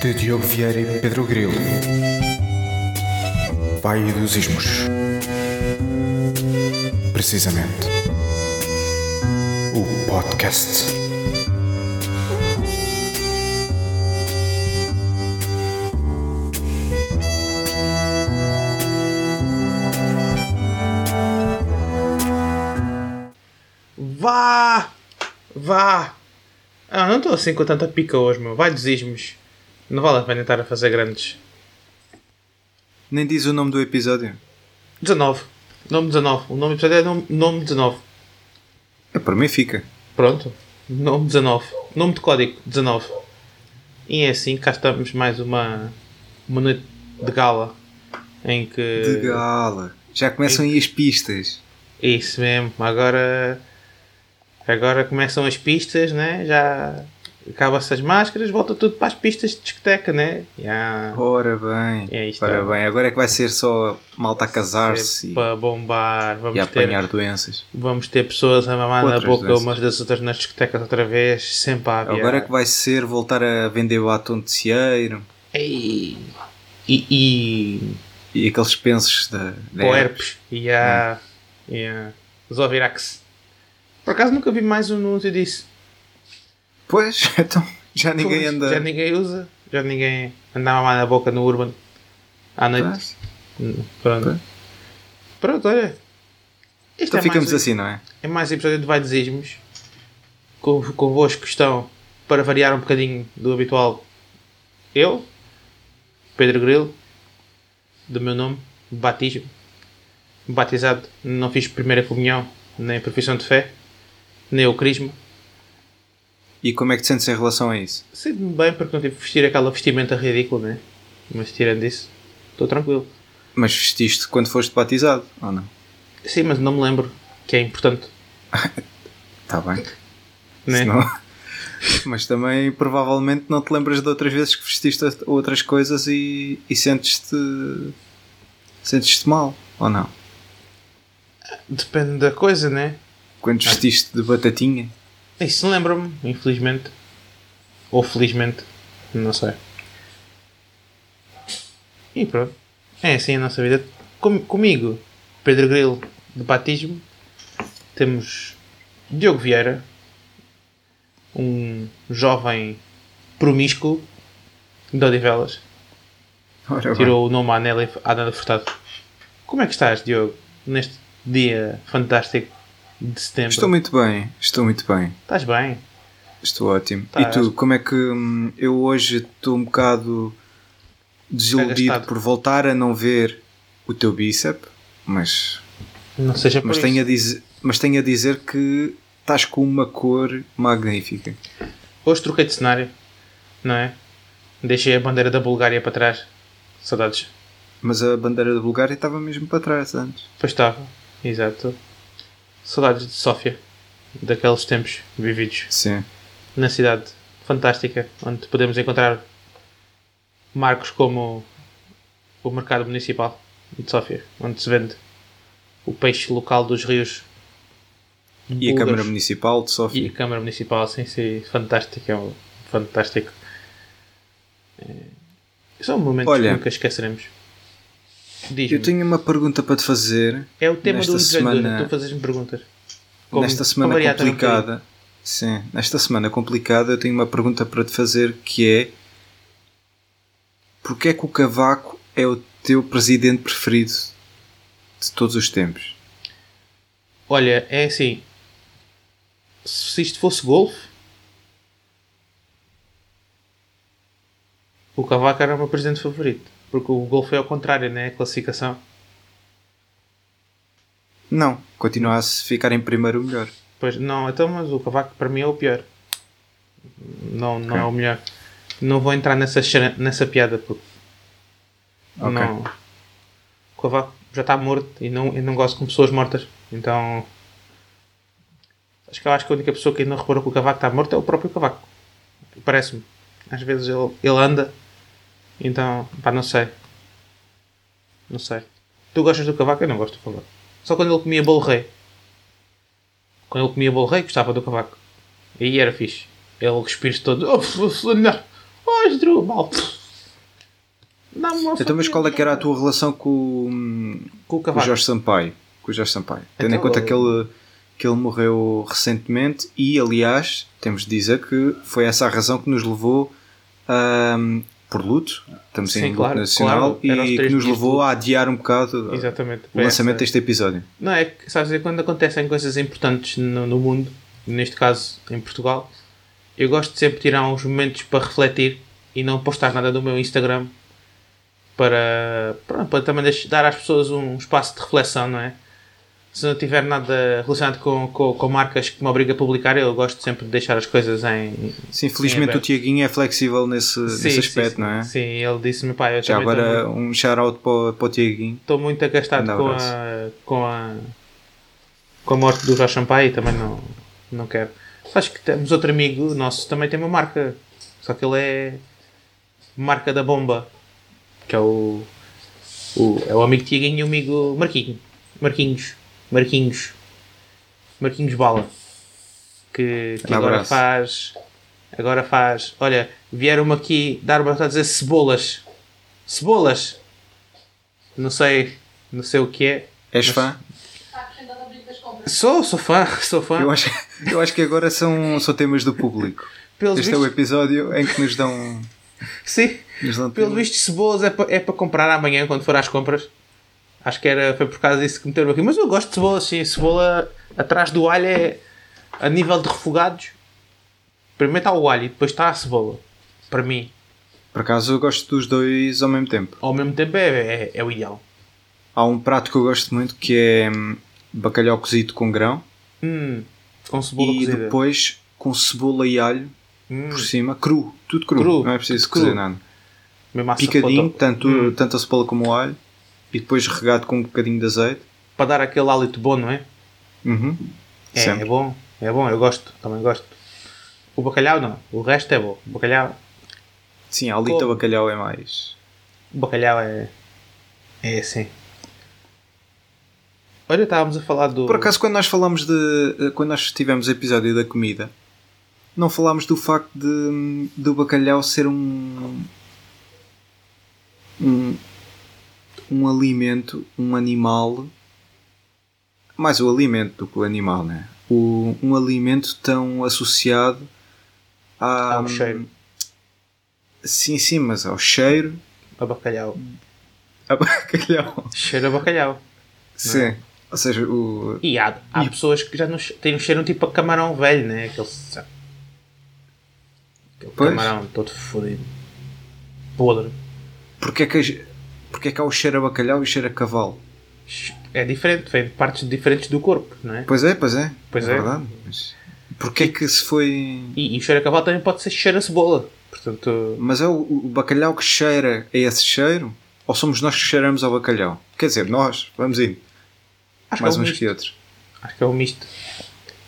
de Diogo Vieira e Pedro Grilo. Pai dos Ismos. Precisamente. O podcast. Vá! Vá! Ah, não estou assim com tanta pica hoje, meu. Vai dos ismos. Não vale a pena estar a fazer grandes. Nem diz o nome do episódio. 19. Nome 19. O nome do episódio é nome, nome 19. É, para mim fica. Pronto. Nome 19. Nome de código 19. E é assim, cá estamos mais uma, uma noite de gala. Em que. De gala. Já começam aí as pistas. Isso mesmo. Agora. Agora começam as pistas, né? Já acaba-se as máscaras, volta tudo para as pistas de discoteca, né? Já. Ora bem. É isto, Ora bem. Agora é que vai ser só malta a casar-se e, Para bombar. Vamos e ter, apanhar doenças. vamos ter pessoas a mamar na Outras boca doenças. umas das outras nas discotecas outra vez, sempre a aviar. Agora é que vai ser voltar a vender batom de cieiro Ei. E. e e aqueles pensos da, da o herpes. E a. E. Zovirax. Por acaso nunca vi mais um anúncio disso. Pois, então já ninguém Pois, anda. Já ninguém usa. Já ninguém anda a mamar na boca no Urban. À noite. Pois. Hum, Pronto. Pois. Pronto, olha. Isto Então é ficamos mais, assim, não é? É mais um episódio de Vai dos Ismos. Com, convosco estão, para variar um bocadinho do habitual, eu, Pedro Grilo, do meu nome, batismo. Batizado, não fiz primeira comunhão, nem profissão de fé, nem o crisma. E como é que te sentes em relação a isso? Sinto-me bem porque não tive que vestir aquela vestimenta ridícula, né? Mas tirando isso, estou tranquilo. Mas vestiste quando foste batizado, ou não? Sim, mas não me lembro, que é importante, Está bem. né? Senão- Mas também provavelmente não te lembras de outras vezes que vestiste outras coisas e, e sentes-te. sentes-te mal, ou não? Depende da coisa, né? Quando vestiste de batatinha. Isso lembra-me, infelizmente. Ou felizmente. Não sei. E pronto. É assim a nossa vida. Com- comigo, Pedro Grilo, de batismo. Temos Diogo Vieira. Um jovem promíscuo de Odivelas. Ora bem. Tirou o nome à à Nélia Furtado. Como é que estás, Diogo? Neste dia fantástico de setembro. Estou muito bem, estou muito bem. Estás bem? Estou ótimo. Tá, e tu, como é que hum, eu hoje estou um bocado desiludido por voltar a não ver o teu bíceps, mas, Não seja por mas, isso. tenho a dizer, mas tenho a dizer que estás com uma cor magnífica. Hoje troquei de cenário, não é? Deixei a bandeira da Bulgária para trás. Saudades. Mas a bandeira da Bulgária estava mesmo para trás antes. Pois estava, exato. Saudades de Sófia, daqueles tempos vividos Sim. na cidade fantástica, onde podemos encontrar marcos como o mercado municipal de Sófia, onde se vende o peixe local dos rios. E a. Câmara Municipal de E Sofia. a Câmara Municipal, sim, sim, fantástico, é um fantástico. É, são momentos Olha, que nunca esqueceremos. Eu tenho uma pergunta para te fazer. é o tema nesta do semana... tu fazes-me perguntas. Como- nesta semana um complicada. Sim, nesta semana complicada eu tenho uma pergunta para te fazer que é Porquê é que o Cavaco é o teu presidente preferido de todos os tempos? Olha, é assim. Se isto fosse golfe, o Cavaco era o meu presidente favorito. Porque o golfe é ao contrário, né? A classificação. Não, continua a ficar em primeiro o melhor. Pois não, então, mas o Cavaco para mim é o pior. Não, não Ok. é o melhor. Não vou entrar nessa, nessa piada porque Ok. não. O Cavaco já está morto e não, eu não gosto com pessoas mortas. Então acho que eu acho que a única pessoa que ainda reparou que o Cavaco está morto é o próprio Cavaco. Parece-me. Às vezes ele, ele anda. Então, pá, não sei. Não sei. Tu gostas do Cavaco? Eu não gosto do Cavaco. Só quando ele comia bolo rei. Quando ele comia bolo rei, gostava do cavaco. Aí era fixe. Ele cuspir-se todo. Oh, não. Dá-me uma Então, mas qual é que era a tua relação com, o- Com o com o? Jorge Sampaio? Com o Jorge Sampaio. Tendo em Então, conta que ele, que ele morreu recentemente e, aliás, temos de dizer que foi essa a razão que nos levou ahm, por luto. Estamos Sim, em luto claro, nacional claro, e que nos levou a adiar um bocado Exatamente. o lançamento essa- deste episódio. Não, é que, sabes, é quando acontecem coisas importantes no, no mundo, neste caso em Portugal, eu gosto de sempre tirar uns momentos para refletir e não postar nada no meu Instagram para, pronto, para também deixar- dar às pessoas um espaço de reflexão, não é? Se não tiver nada relacionado com, com, com marcas que me obriga a publicar, eu gosto sempre de deixar as coisas em. Sim, felizmente o aberto. Tiaguinho é flexível nesse, nesse aspecto, sim, não é? Sim, ele disse-me, pá, eu Já agora muito- um shout-out para, o- para o Tiaguinho. estou muito agastado com a, com a com a morte do Jorge Sampaio e também não, não quero. Acho que temos outro amigo nosso também tem uma marca, só que ele é marca da bomba, que é o, o é o amigo Tiaguinho e o amigo Marquinho, Marquinhos, Marquinhos, Marquinhos Bala, que, que agora faz agora faz, olha, vieram-me aqui dar uma a dizer cebolas, cebolas, não sei, não sei o que é. És Mas- fã? Sou, sou fã, sou fã. Eu acho, eu acho que agora são, são temas do público. Pelos Este é o episódio em que nos dão. sim, Nos dão pelos temas. vistos cebolas é para é para comprar amanhã quando for às compras. Acho que era, foi por causa disso que meteram aqui. Mas eu gosto de cebola, sim. Cebola atrás do alho é a nível de refogados. Primeiro está o alho e depois está a cebola. Para mim, Por acaso eu gosto dos dois ao mesmo tempo. ao mesmo tempo, é, é, é o ideal. Há um prato que eu gosto muito que é hum, bacalhau cozido com grão Hum, com cebola e cozida. depois com cebola e alho Hum, por cima, cru, tudo cru, Cru, não é preciso cozer nada. Picadinho, tanto, Hum, tanto a cebola como o alho e depois regado com um bocadinho de azeite. para dar aquele hálito bom, não é? Uhum. É, é bom, é bom, eu gosto, também gosto. O bacalhau não, o resto é bom. O bacalhau, Sim, a alita Como? bacalhau é mais. o bacalhau é. É assim. Olha, estávamos a falar do. Por acaso, quando nós falamos de. Quando nós tivemos o episódio da comida, não falámos do facto de, do bacalhau ser um. um. Um alimento, um animal. Mais o alimento do que o animal, né? O, um alimento tão associado à, Ao cheiro. Sim, sim, mas ao cheiro. A bacalhau. A bacalhau. Cheiro a bacalhau. Sim. Ou seja, o. E há, há E- pessoas que já não têm um cheiro tipo a camarão velho, né? Aquele? Aquele Pois. camarão todo fodido. Podre. Porquê é que, porquê é que há o cheiro a bacalhau e o cheiro a cavalo? É diferente, vem de partes diferentes do corpo, não é? Pois é, pois é. Pois é. é. verdade. Mas porquê é que se foi. E, e o cheiro a cavalo também pode ser cheiro a cebola. Portanto, Mas é o, o bacalhau que cheira a esse cheiro? Ou somos nós que cheiramos ao bacalhau? Quer dizer, nós, vamos indo. acho Mais que é uns misto. que outros. Acho que é um misto.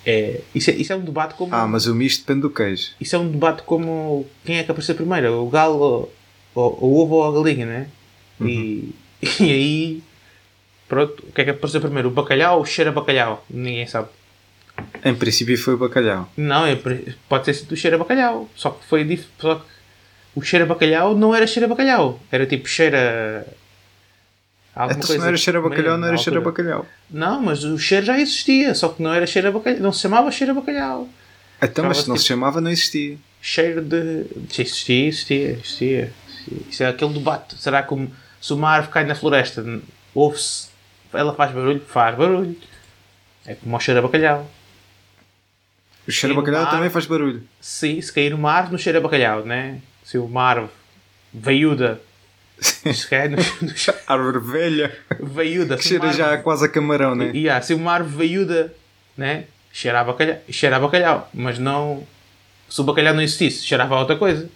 É, isso, é, isso é um debate como. Ah, mas o misto depende do queijo. Isso é um debate como quem é que apareceu primeiro, o galo, ou, ou- o ovo ou a galinha, né? E, e aí, pronto, o que é que apareceu primeiro? O bacalhau ou o cheiro a bacalhau? Ninguém sabe. Em princípio foi o bacalhau. Não, pode ter sido o cheiro a bacalhau. Só que foi dif- só que o cheiro a bacalhau não era cheiro a bacalhau. Era tipo cheiro a. alguma Então se não era cheiro a bacalhau, não era cheiro a bacalhau. Não, mas o cheiro já existia, só que não era cheiro a bacalhau. Não se chamava cheiro a bacalhau. Então, mas se não se tipo- chamava, não existia. cheiro de. Existia, existia, existia. existia. Isso é aquele debate. Será que um- se uma árvore cai na floresta, ouve-se. Ela faz barulho? Faz barulho. É como o cheiro a bacalhau. O cheiro a Sim, bacalhau também árvore. faz barulho. Se, se cair uma árvore, não cheira a bacalhau, né? Se uma árvore veiuda. Se cair no, Árvore velha. veiuda. Que cheira já árvore- quase a camarão, né? E, ah, se uma árvore veiuda, né? Cheira a bacalhau. Cheira a bacalhau. Mas não. Se o bacalhau não existisse, cheirava a outra coisa.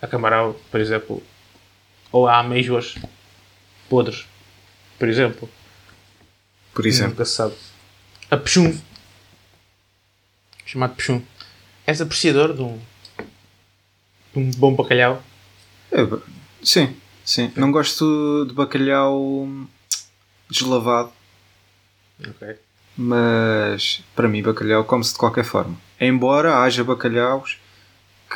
A camarão, por exemplo. Ou a amêijoas podres. Por exemplo. Por exemplo. Nunca se sabe. A pechum. Chamado pechum. És apreciador de um. de um bom bacalhau. É, sim, sim. Não gosto de bacalhau deslavado, Ok. mas para mim bacalhau come-se de qualquer forma. Embora haja bacalhaus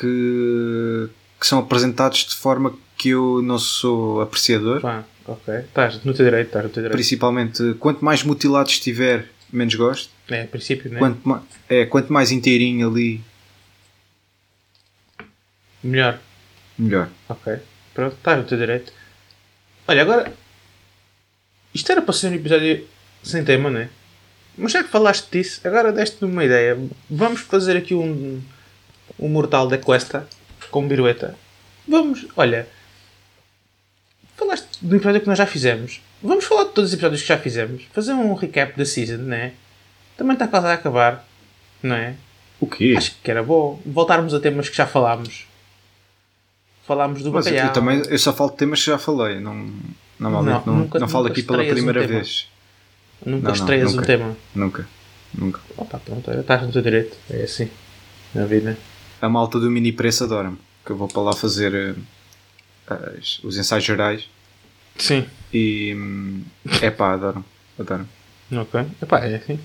que, que são apresentados de forma que eu não sou apreciador. Pá, ok. Estás no teu direito, estás no teu direito. Principalmente, quanto mais mutilado estiver, menos gosto. É, a princípio, né? Quanto, ma- é, quanto mais inteirinho ali, Melhor. melhor. Ok. Pronto, estás no teu direito. Olha, agora. Isto era para ser um episódio sem tema, não é? Mas já que falaste disso, agora deste-me uma ideia. Vamos fazer aqui um. Um Mortal da Cuesta com birueta. Vamos, olha. Falaste do episódio que nós já fizemos. Vamos falar de todos os episódios que já fizemos. Fazer um recap da season, não é? Também está quase a acabar, não é? O quê? Acho que era bom voltarmos a temas que já falámos. Falámos do Mas eu, bacalhau. também eu só falo de temas que já falei. Não, normalmente Não, não, nunca- não falo aqui pela um primeira tema. vez. Nunca Não, não, estreias um nunca. tema. Nunca. Nunca. Opa, pronto, estás no teu direito. É assim. Na vida. A malta do mini preço adora-me. Que eu vou para lá fazer eh, as- os ensaios gerais. Sim. E é pá, adoram. Adoram. Ok. Epá, é assim.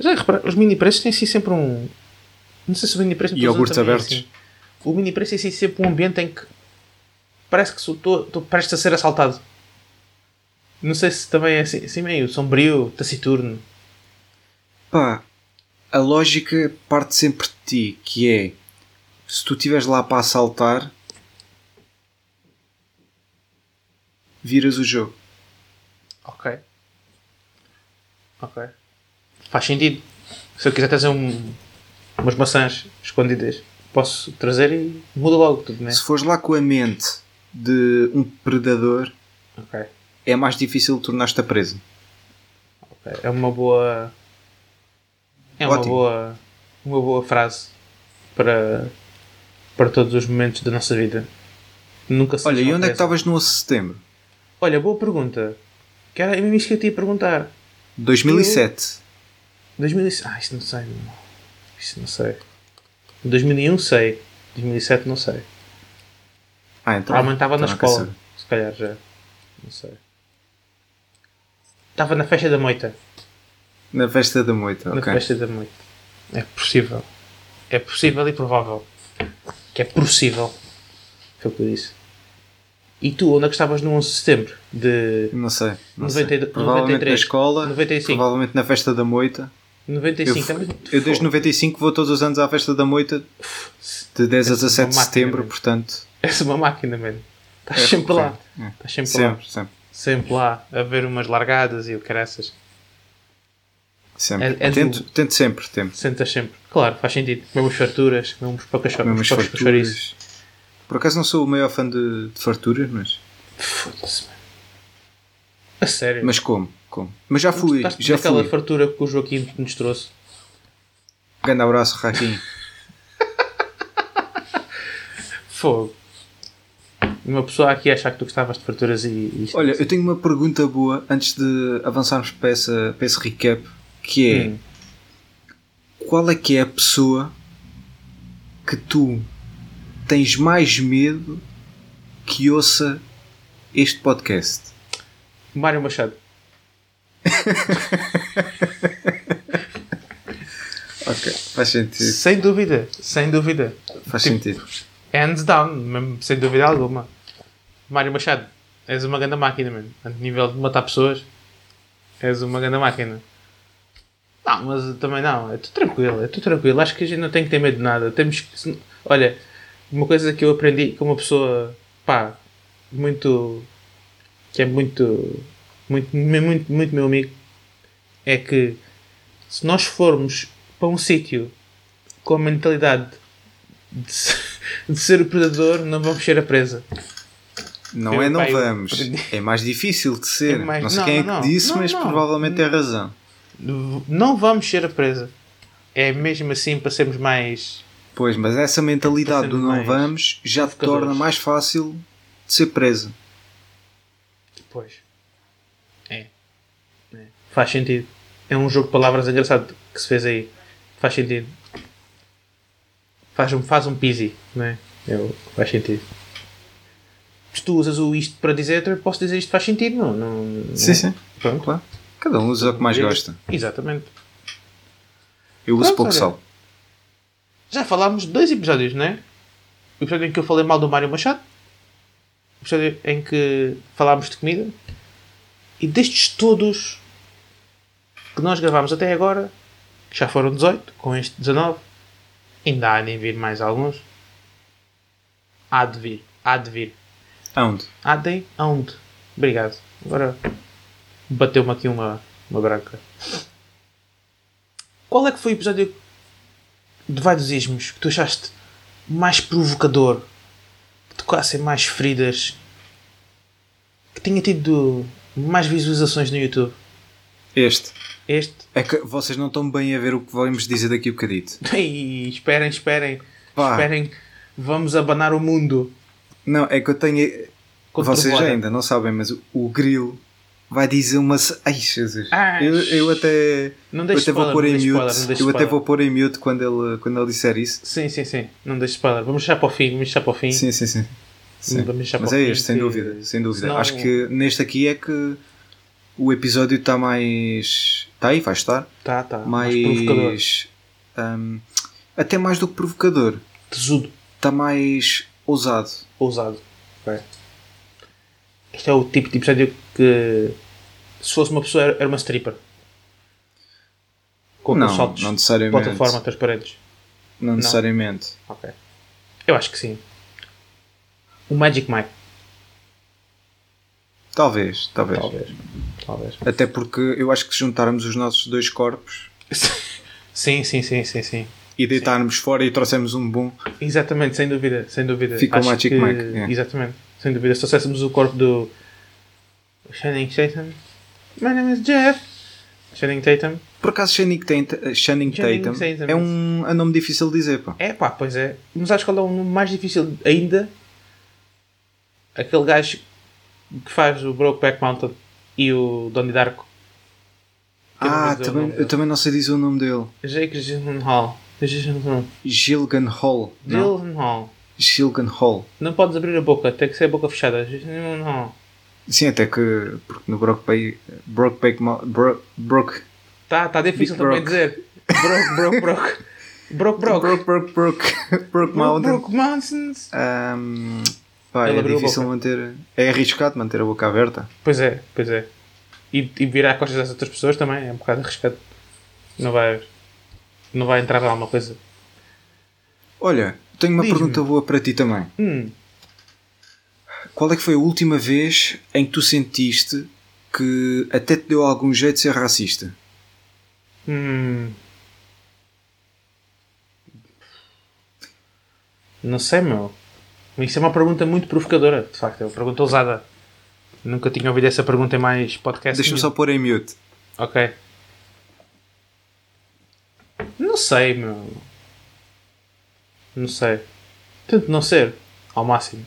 Já repara, os mini preços têm assim sempre um. Não sei se o mini preço E iogurtes é abertos. assim. O mini preço é assim sempre um ambiente em que parece que estou prestes a ser assaltado. Não sei se também é assim, assim meio sombrio, taciturno. Pá, a lógica parte sempre de ti, que é se tu estiveres lá para assaltar, viras o jogo. Ok. Ok. Faz sentido. Se eu quiser trazer um, umas maçãs escondidas, posso trazer e muda logo tudo, né? Se fores lá com a mente de um predador, Ok. é mais difícil tornar-te preso. ok. É uma boa. É uma boa. Uma boa frase para. para todos os momentos da nossa vida. Nunca se Olha, e onde é que estavas no 11 de setembro? Olha, boa pergunta. Que era mesmo isso que eu te ia perguntar. 2007. 2006. Ah, isto não sei. Isto não sei. 2001 sei. 2007 não sei. Ah, então. Provavelmente estava na então escola. Se calhar já. Não sei. Estava na festa da moita. Na festa da moita, Na ok. festa da moita. É possível. É possível e provável. Que é possível. Foi o que eu disse. E tu, onde é que estavas no 11 de setembro? De Não sei. Não 90 sei. Provavelmente 93, na escola, 95. provavelmente na festa da moita. Eu, 95 também. eu desde 95 vou todos os anos à festa da moita de 10 a És uma 17 de máquina, setembro, mano. portanto. És uma máquina, mano. Estás É, sempre lá. é. Estás sempre, lá. Sempre, sempre. Sempre lá. A ver umas largadas e o caraças. Sempre. É- é tento, do- tento sempre, tento. Sentas sempre. Claro, faz sentido. Comemos farturas, comemos poucas Mesmo poucos farturas. Por acaso não sou o maior fã de, de farturas, mas, Foda-se, mano. A sério. mas como, como. Mas já fui, Gostaste já daquela fui. fartura que o Joaquim nos trouxe. Grande abraço, Raquinho. Fogo. Uma pessoa aqui achar que tu gostavas de farturas e. e Olha, eu tenho uma pergunta boa antes de avançarmos para, essa, para esse recap, que é Hum. qual é que é a pessoa que tu tens mais medo que ouça este podcast? Mário Machado. Ok, faz sentido. Sem dúvida, sem dúvida. Faz Tipo, sentido. Hands down, mesmo, sem dúvida alguma. Mário Machado, és uma grande máquina, mano. A nível de matar pessoas, és uma grande máquina. Não, mas também não, é tudo tranquilo, é tudo tranquilo. Acho que a gente não tem que ter medo de nada. Temos que. Olha, uma coisa que eu aprendi com uma pessoa, pá, muito. que é muito. muito, muito, muito meu amigo, é que se nós formos para um sítio com a mentalidade de, de ser o predador, não vamos ser a presa. Não Eu, é não eu vamos. aprendi. É mais difícil de ser. É mais- Não sei não, quem é não, que disse, não, mas não. provavelmente tem razão. Não vamos ser a presa. É mesmo assim para sermos mais. Pois, mas essa mentalidade do não vamos já te torna mais fácil de ser presa. Pois. É. É. Faz sentido. É um jogo de palavras engraçado que se fez aí. Faz sentido. Faz um, faz um pisi, não é? Eu, faz sentido. Se tu usas o isto para dizer, eu posso dizer isto faz sentido, não? não, não Sim, sim. Pronto. Claro. Cada um usa o que mais gosta. Exatamente. Eu uso Pronto, pouco olha. sal. Já falámos de dois episódios, não é? o episódio em que eu falei mal do Mário Machado, o episódio em que falámos de comida, e destes todos que nós gravámos até agora, que já foram 18, com este 19, ainda há de vir mais alguns. Há de vir, há de vir. Aonde? Há de aonde? Obrigado. Agora bateu-me aqui uma, uma branca. Qual é que foi o episódio de vários ismos que tu achaste mais provocador? Que tocassem mais feridas? Que tinha tido mais visualizações no YouTube? Este. Este? É que vocês não estão bem a ver o que vamos dizer daqui a bocadito. Ei, esperem, esperem. Pá. Esperem. Vamos abanar o mundo. Não, é que eu tenho. Vocês ainda não sabem, mas o, o Grilo vai dizer uma. Ai, Jesus. Ai, eu, eu até. Não Eu até vou spoiler, pôr não em mute. spoiler, Eu até spoiler. vou pôr em mute quando ele, quando ele disser isso. Sim, sim, sim. Não deixes spoiler. Vamos deixar para o fim. Vamos deixar para o fim. Sim, sim, sim. Sim. Vamos deixar Mas para é fim este, sem dúvida. Sem dúvida. senão- Acho que neste aqui é que o episódio está mais. Está aí, vai estar. Tá, tá. Mais, provocador. Mais. hum, até mais do que provocador. Tesudo. Está mais ousado. Ousado. Ok. Este é o tipo de episódio que se fosse uma pessoa era uma stripper. Com Não, saltos não necessariamente. plataforma transparentes. Não necessariamente. Ok. Eu acho que sim. O Magic Mike. Talvez, talvez. Talvez. Talvez. Até porque eu acho que se juntarmos os nossos dois corpos sim, sim, sim, sim, sim. e deitarmos fora e trouxermos um bom. Exatamente, sem dúvida, sem dúvida. Fica o Acho Magic que- Mike, é. Exatamente, sem dúvida. Se trouxéssemos o corpo do Channing Tatum. My name is Jeff. Channing Tatum. Por acaso, Channing Tatum, Channing Tatum Tatum. é um, é um nome difícil de dizer, pá. É pá, pois é. Mas acho que qual é o nome mais difícil ainda? Aquele gajo que faz o Brokeback Mountain e o Donnie Darko. Ah, também, eu também não sei dizer o nome dele. Jake Gyllenhaal. Gyllenhaal. Gilgan Hall. Não? Gyllenhaal. Não podes abrir a boca, tem que ser a boca fechada. Gyllenhaal. Sim, até que porque no Brokeback Brokeback Mo- Bro, Broke Tá, tá difícil Big também Brock. dizer. Broke, broke, broke. Broke, broke. Broke Broke Broke Broke Broke, Mountain. broke mountains. Ahm, pá, Ele é difícil manter. É arriscado manter a boca aberta. Pois é, pois é. E, e virar costas às outras pessoas também é um bocado arriscado. Não vai, não vai entrar lá uma coisa. Olha, tenho uma pergunta boa para ti também. Hum, Qual é que foi a última vez em que tu sentiste que até te deu algum jeito de ser racista? hum. Não sei, meu. Isso é uma pergunta muito provocadora, de facto. É uma pergunta ousada. Nunca tinha ouvido essa pergunta em mais podcast. Deixa-me só pôr em mute. Ok. Não sei, meu. Não sei. Tento não ser, ao máximo.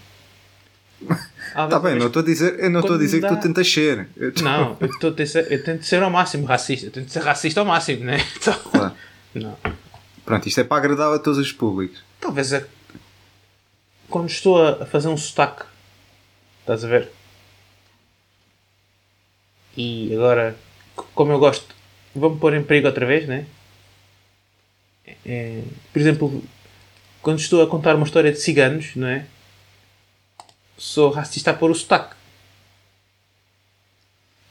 Está bem, não estou a dizer, eu não estou a dizer que tu dá- tentas ser. Eu estou- Não, eu, tô eu tento ser ao máximo racista. Eu tento ser racista ao máximo, né? Então, Claro. não. Pronto, isto é para agradar a todos os públicos. Talvez é. Quando estou a fazer um sotaque. Estás a ver? E agora, como eu gosto, vou-me pôr em perigo outra vez, né? É, por exemplo, quando estou a contar uma história de ciganos, não é? Sou racista a pôr o sotaque.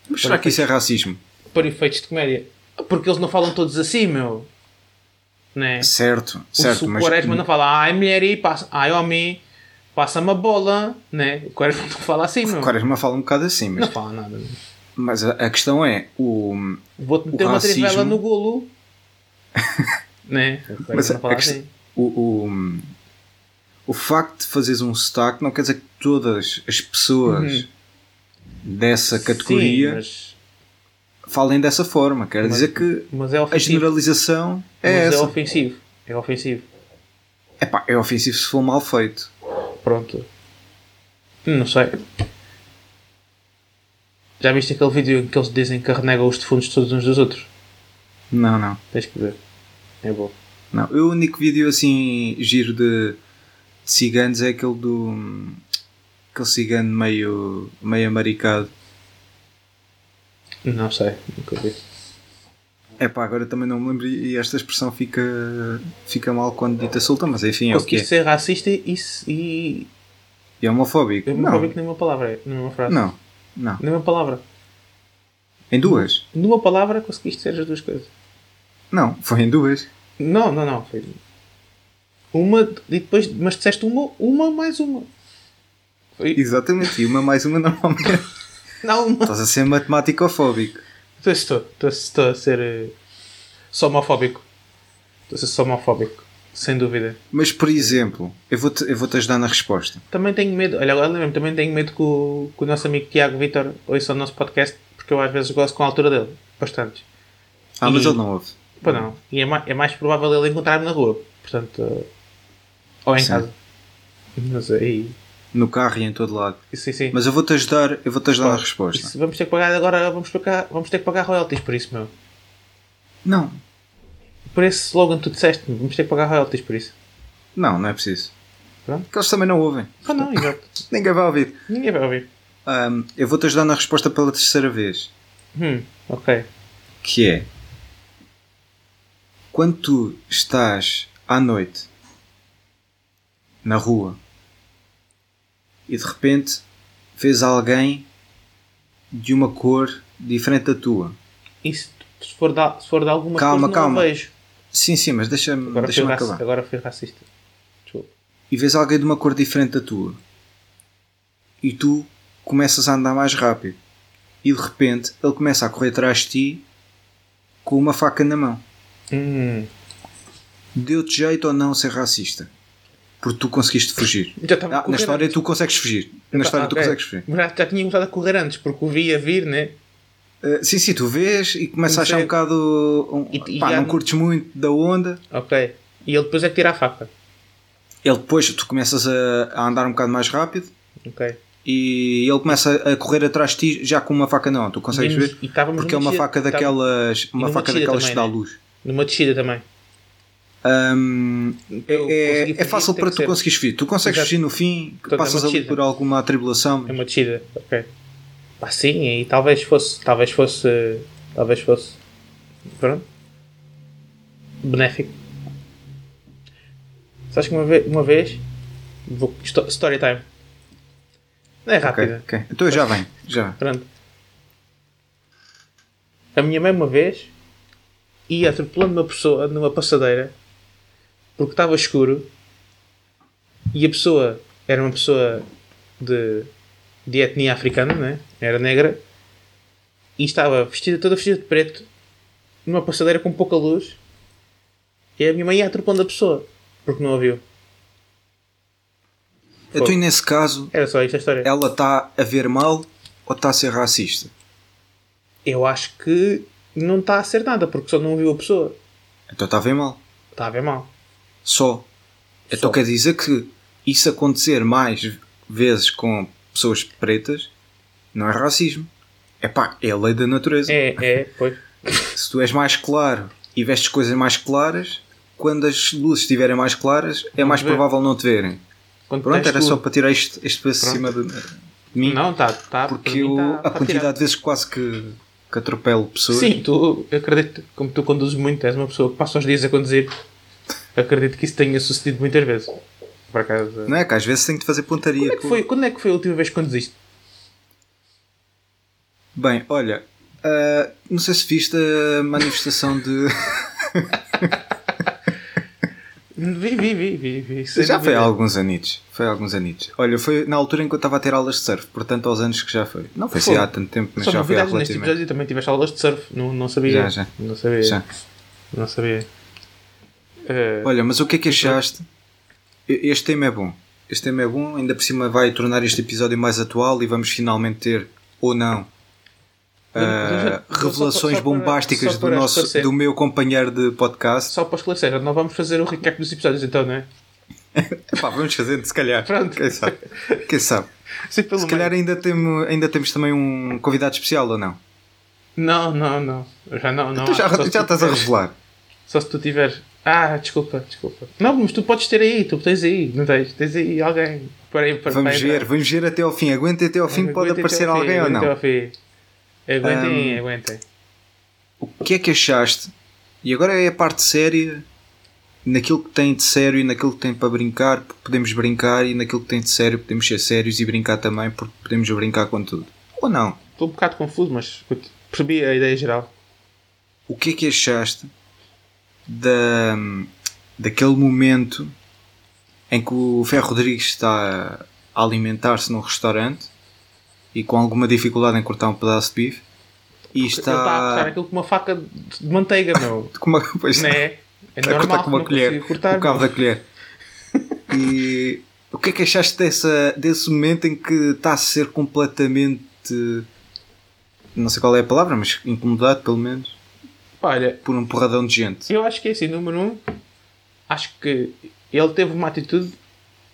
Mas será que isso é racismo? Por efeitos de comédia. Porque eles não falam todos assim, meu. Né? Certo, certo, o mas Quaresma não fala, ai mulher, passa, ai homem, passa-me a bola, né? O Quaresma não fala assim, meu. o Quaresma fala um bocado assim, mas, Não fala nada. mas a, a questão é o, Vou-te O meter uma racismo- trivela no golo. né? O Mas Quaresma a, não fala a assim. O, o, o facto de fazeres um sotaque não quer dizer que todas as pessoas dessa categoria Sim, mas, falem dessa forma. Quer Mas- dizer que é a generalização é mas é essa. ofensivo. É ofensivo. Epá, é ofensivo se for mal feito. Pronto. Não sei. Já viste aquele vídeo em que eles dizem que renegam os defuntos todos uns dos outros? Não, não. Tens que ver. É bom. Não. O único vídeo assim giro de, de ciganos é aquele do. aquele cigano meio, meio amaricado. Não sei. Nunca vi. É pá, agora também não me lembro e esta expressão fica, fica mal quando dita solta, mas enfim, é o que é. ser racista e, e, E é homofóbico? Não, palavra, nenhuma frase. não, não. Nenhuma palavra. Em duas? Numa palavra conseguiste ser as duas coisas. Não, foi em duas. Não, não, não. Foi uma e depois, mas disseste uma, uma mais uma. Foi, Exatamente, e uma mais uma normalmente. não, uma. Estás a ser matemático-fóbico. Estou, estou, estou, a ser eh, somofóbico. Estou a ser somofóbico, sem dúvida. Mas, por exemplo, eu vou-te eu vou -te ajudar na resposta. Também tenho medo, olha, agora lembro também tenho medo que o, que o nosso amigo Tiago Vitor ouça o nosso podcast, porque eu às vezes gosto com a altura dele, bastante. Ah, mas E- ele não ouve. Pois não, e é mais, é mais provável ele encontrar-me na rua, portanto, eh, ou em Sim. casa. Mas aí, No carro e em todo lado. sim, sim. Mas eu vou-te ajudar, eu vou-te ajudar na Pá, resposta. isso vamos ter que pagar agora, vamos, pagar, vamos ter que pagar royalties por isso, meu. Não, Por esse slogan tu disseste, vamos ter que pagar royalties por isso. não, não é preciso. Pronto. Porque eles também não ouvem. Ah não, exato. Ninguém vai ouvir. Ninguém vai ouvir. Ahm, eu vou-te ajudar na resposta pela terceira vez. Hum, ok. Que é... Quando tu estás à noite na rua e de repente vês alguém de uma cor diferente da tua. E se, for de, se for de alguma Calma, coisa, não calma. o vejo. Sim, sim, mas deixa-me Agora, deixa fui, acabar. agora fui racista. Desculpa. e vês alguém de uma cor diferente da tua e tu começas a andar mais rápido e de repente ele começa a correr atrás de ti com uma faca na mão. Hum, Deu-te jeito ou não ser racista? Porque tu conseguiste fugir. Ah, na história antes. tu consegues fugir. Na história tu consegues fugir. Já, já tinha começado a correr antes, porque o vi a vir, né? Uh, sim, sim, tu vês e começa a achar um bocado. Um, E- e pá, já não não- curtes muito da onda. Ok. E ele depois é que tira a faca. Ele depois, tu começas a, a andar um bocado mais rápido Ok. e ele começa a correr atrás de ti já com uma faca na mão. Tu consegues ver? e Porque é uma faca daquelas, uma faca daquelas que dá também, né? luz. Numa descida também. Eu é, é fugir, fácil para tu ser. conseguires fugir. Tu consegues Exato. fugir no fim, Portanto, é passas descida. por alguma atribulação. É uma descida. Ok. Pá, sim, e talvez fosse. Talvez fosse. Talvez fosse. Pronto. Benéfico. Sabes que uma vez. Uma vez vou, sto- story time. Não é rápida. ok. Então eu já venho. Já. Pronto. A minha mãe uma vez ia atropelando uma pessoa numa passadeira porque estava escuro e a pessoa era uma pessoa de, de etnia africana, né? era negra e estava vestida toda vestida de preto numa passadeira com pouca luz e a minha mãe ia atropelando a pessoa porque não a viu. Então, e nesse caso, Era só isto a história. ela está a ver mal ou está a ser racista? Eu acho que não está a ser nada porque só não viu a pessoa. Então está a ver mal. Está a ver mal. Só. Então Só. quer dizer que isso acontecer mais vezes com pessoas pretas não é racismo. É pá, é a lei da natureza. É, é, pois. Se tu és mais claro e vestes coisas mais claras, quando as luzes estiverem mais claras, é mais provável não te verem. Quando Pronto, era tu- só para tirar este, este peso cima de, de mim. Não, tá, tá. porque mim eu, tá- a tá quantidade de vezes quase que, que atropelo pessoas. Sim, tu, eu acredito, como tu conduzes muito, és uma pessoa que passa os dias a conduzir, acredito que isso tenha sucedido muitas vezes. Por acaso. Não é? Que às vezes tenho de fazer pontaria. Quando é, que foi, quando é que foi a última vez que conduziste? Bem, olha, ah, não sei se viste a manifestação de. Vi, vi, vi, vi. vi sem já foi há alguns anitos. Foi há alguns anitos. Olha, foi na altura em que eu estava a ter aulas de surf, portanto aos anos que já foi. Não foi assim Foi. há tanto tempo, mas Só já foi há novidades neste relativamente. episódio também tiveste aulas de surf. Não, não sabia. Já, já. Não sabia. Já. Não sabia. Eh, Olha, mas o que é que achaste? Este tema é bom. Este tema é bom, ainda por cima vai tornar este episódio mais atual e vamos finalmente ter, ou não, Só- revelações só bombásticas do, nosso, do meu companheiro de podcast. Só para esclarecer, não vamos fazer o recap dos episódios então, não é? Pá, vamos fazer, se calhar. Pronto. Quem sabe? Quem sabe? Sim, Se calhar ainda temos, ainda temos também um convidado especial ou não? Não, não, não. Já não, não. Tu já, já estás a revelar. Só se tu tiveres. Ah, desculpa, desculpa. Não, mas tu podes ter aí, tu tens aí, não tens? Tens aí alguém. Para, aí- para, Vamos para ver, entrar. vamos ver até ao fim. Aguentem até ao fim, pode Aguentem aparecer até fim, alguém ou não. ao fim. Aguentem, Ahm, aguentem. o que é que achaste? E agora é a parte séria, naquilo que tem de sério e naquilo que tem para brincar, porque podemos brincar, e naquilo que tem de sério podemos ser sérios e brincar também, porque podemos brincar com tudo. Ou não? Estou um bocado confuso, mas percebi a ideia geral. O que é que achaste da, daquele momento em que o Ferro Rodrigues está a alimentar-se num restaurante e com alguma dificuldade em cortar um pedaço de bife e Ele está a cortar está aquilo com uma faca de manteiga, meu. com uma, pois, Não é? É está a cortar normal com uma colher, cortar. o cabo da colher. E o que é que achaste dessa, desse momento em que está a ser completamente não sei qual é a palavra, mas incomodado pelo menos Olha, por um porradão de gente? eu acho que é assim, número um, acho que ele teve uma atitude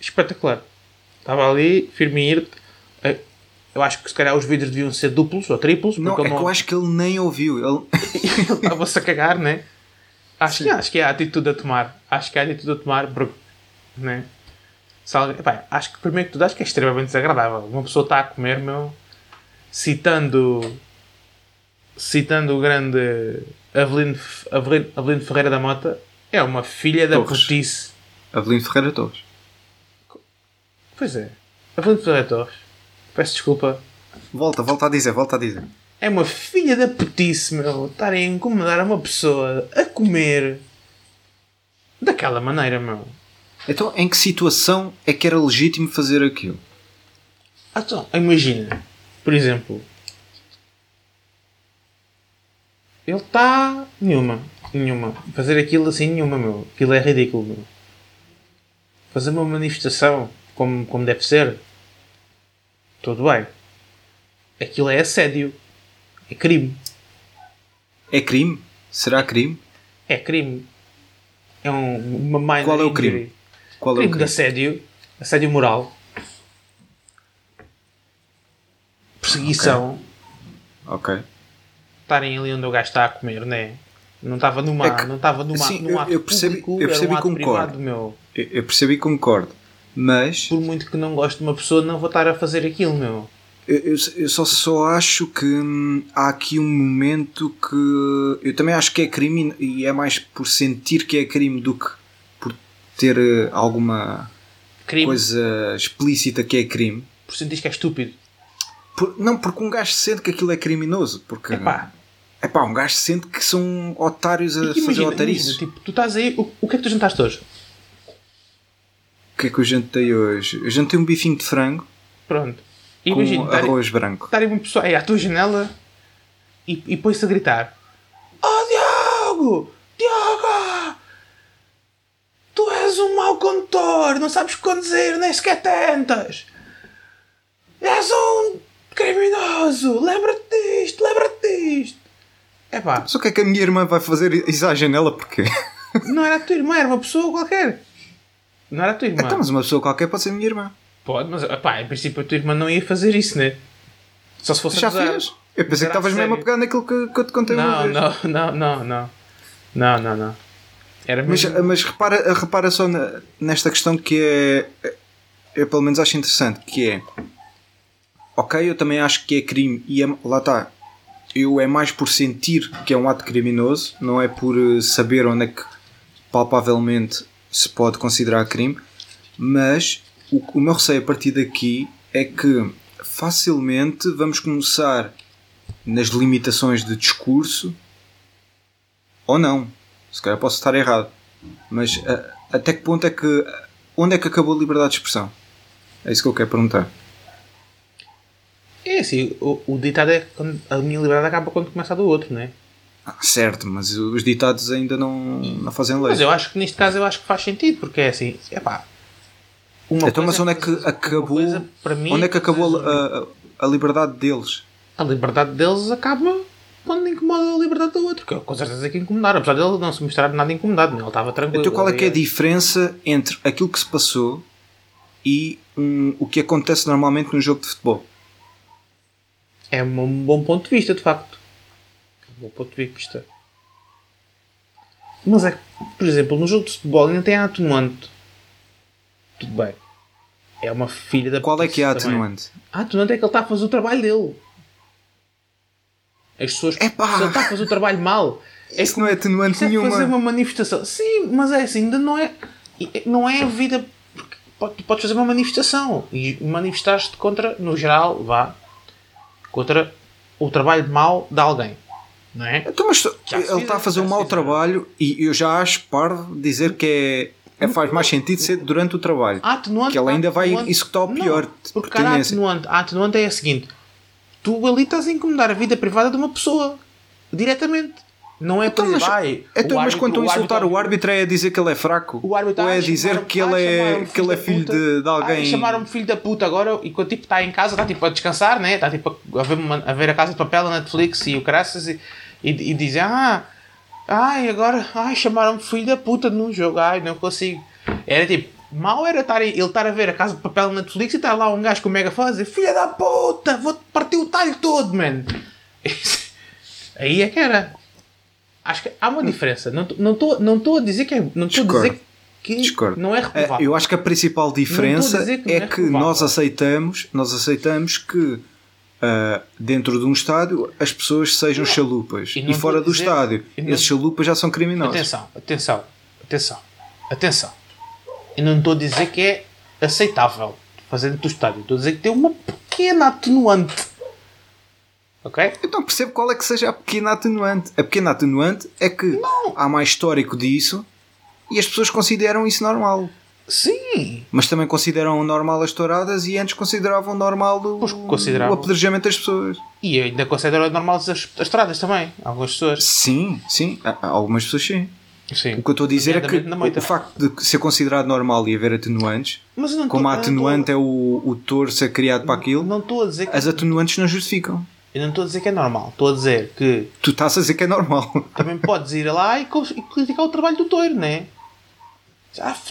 espetacular. Estava ali, firme e irte. Eu acho que se calhar os vidros deviam ser duplos ou triplos, Não, porque é que eu acho que ele nem ouviu. Ele, estava-se a cagar, né? Acho que, acho que é a atitude a tomar. Acho que é a atitude a tomar, porque, né? Alguém- epá, acho que primeiro que tudo, acho que é extremamente desagradável. Uma pessoa está a comer, meu, citando, citando o grande Avelino, Avelino, Avelino Ferreira da Mota, é uma filha da Torres. putice. Avelino Ferreira Torres. Pois é, Avelino Ferreira Torres, peço desculpa, Volta, volta a dizer, volta a dizer. É uma filha da putice, meu. Estarem a incomodar uma pessoa a comer daquela maneira, meu. Então, em que situação é que era legítimo fazer aquilo? Então, imagina, por exemplo, ele está. Nenhuma, nenhuma. Fazer aquilo assim, nenhuma, meu. Aquilo é ridículo, meu. Fazer uma manifestação como, como deve ser, tudo bem. Aquilo é assédio, é crime. É crime? Será crime? É crime. É um, uma minor Qual é o injury. crime? Qual é o crime de crime? assédio. Assédio moral. Perseguição. Ok. Estarem ali onde o gajo está a comer, né? Não estava numa, É que- não estava numa, sim, num eu- eu percebi- público, eu percebi um concordo. privado, meu. Eu, eu percebi e concordo. Mas Por muito que não goste de uma pessoa, não vou estar a fazer aquilo, meu. eu, eu- eu só, só acho que hum, há aqui um momento que eu também acho que é crime e é mais por sentir que é crime do que por ter eh, alguma Crime, coisa explícita que é crime. por sentir que é estúpido. Por- não, porque um gajo sente que aquilo é criminoso. Porque Epá, Epá, um gajo sente que são otários a e que fazer imagina, otarices. imagina, tipo, tu estás aí, o, o que é que tu jantaste hoje? O que é que eu jantei hoje? Eu jantei um bifinho de frango Pronto. E com estar- arroz branco. estar aí uma pessoa aí à tua janela e, e põe-se a gritar: Oh Diogo! Diogo! Tu és um mau condutor, não sabes conduzir, nem sequer tentas! És um criminoso! Lembra-te disto, lembra-te disto! Epá, Só que é que a minha irmã vai fazer isso à janela porque. não era a tua irmã, era uma pessoa qualquer. Não era a tua irmã. então, mas uma pessoa qualquer pode ser minha irmã. Pode, mas epá, em princípio a tua irmã não ia fazer isso, né? Só se fosse Já a gozar. fez. Eu pensei que estavas mesmo a pegar naquilo que, que eu te contei uma Não, vez. não, não, não, não. Não, não, não. Era Mas, mesmo... mas repara, repara só na- nesta questão que é. Eu pelo menos acho interessante, que é. Ok, eu também acho que é crime e é- lá está. Eu é mais por sentir que é um ato criminoso, não é por eh, saber onde é que palpavelmente se pode considerar crime, mas o, o meu receio a partir daqui é que facilmente vamos começar nas limitações de discurso ou não. Se calhar posso estar errado. Mas a- até que ponto é que. Onde é que acabou a liberdade de expressão? É isso que eu quero perguntar. É assim, o, o ditado é a minha liberdade acaba quando começa a do outro, não é? Ah, certo, mas os ditados ainda não, não fazem lei. Mas eu acho que neste caso eu acho que faz sentido, porque é assim, é pá. Então, mas onde é que acabou- mim, Onde é que acabou a, a- liberdade deles? a liberdade deles acaba quando incomoda a liberdade do outro, que é com certeza que incomodar, apesar dele não se mostrar nada incomodado, ele estava tranquilo. Então qual é que é a diferença entre aquilo que se passou e hum, o que acontece normalmente num jogo de futebol? É um bom ponto de vista, de facto. Bom ponto de vista. Mas é que, por exemplo, no jogo de futebol ainda tem a atenuante. Tudo bem. É uma filha da Qual é que é a atenuante? A atenuante é que ele está a fazer o trabalho dele. As pessoas. Epá! Se ele está a fazer o trabalho mal. É Isso não é atenuante isso é nenhuma. fazer uma manifestação. Sim, mas é assim, ainda não é. Não é a vida. porque Tu podes fazer uma manifestação e manifestaste contra, no geral, vá, contra o trabalho mau de alguém. Não é? Então, mas ele está a fazer um mau trabalho e eu já acho parvo dizer que é, é- faz mais sentido ser durante o trabalho. Atenuante. Que ele ainda há vai atenuante. executar o pior. Não, porque, cara, a atenuante, a atenuante é a seguinte: tu ali estás a incomodar a vida privada de uma pessoa diretamente. Não é Então, por mas, ai, então, mas quando estão a insultar o árbitro- é a dizer que ele é fraco? O árbitro Ou é ai, a dizer que ele ai, é, que ele é filho de, de Ai, alguém? chamaram-me filho da puta agora e quando tipo está em casa, está tipo a descansar, né? Está tipo a ver, a ver a casa de papel na Netflix e o caraças e, e, e dizem ah, ai agora, ai chamaram-me filho da puta num jogo, ai não consigo. Era tipo, mal era estar, ele estar a ver a casa de papel na Netflix e estar lá um gajo com o megafone a dizer filha da puta, vou-te partir o talho todo, man. Aí é que era. Acho que há uma diferença. Não estou não tô- não tô a dizer que é. Não estou a dizer que Discordo. não é Eh, reprovável. Eu acho que a principal diferença que é é que nós aceitamos, nós aceitamos que ah, dentro de um estádio as pessoas sejam chalupas e e, não fora do dizer- estádio não- esses chalupas já são criminosos. Atenção, atenção, atenção, atenção. Eu não estou a dizer que é aceitável fazer dentro do estádio. Estou a dizer que tem uma pequena atenuante. Ok? Eu não percebo qual é que seja a pequena atenuante. A pequena atenuante é que há mais histórico disso e as pessoas consideram isso normal. Sim. Mas também consideram normal as touradas e antes consideravam normal o, consideravam. o apedrejamento das pessoas. E ainda considero normal as, as estradas também. Algumas pessoas. Sim, sim. Algumas pessoas sim. Sim. O que eu estou a dizer é que o facto de ser considerado normal e haver atenuantes, não como tô- a não atenuante é o, o touro ser criado para aquilo, Não estou a dizer que. as atenuantes não justificam. Eu não estou a dizer que é normal. Estou a dizer que Tu estás a dizer que é normal. também podes ir lá e, criticar o trabalho do touro, né? Ah,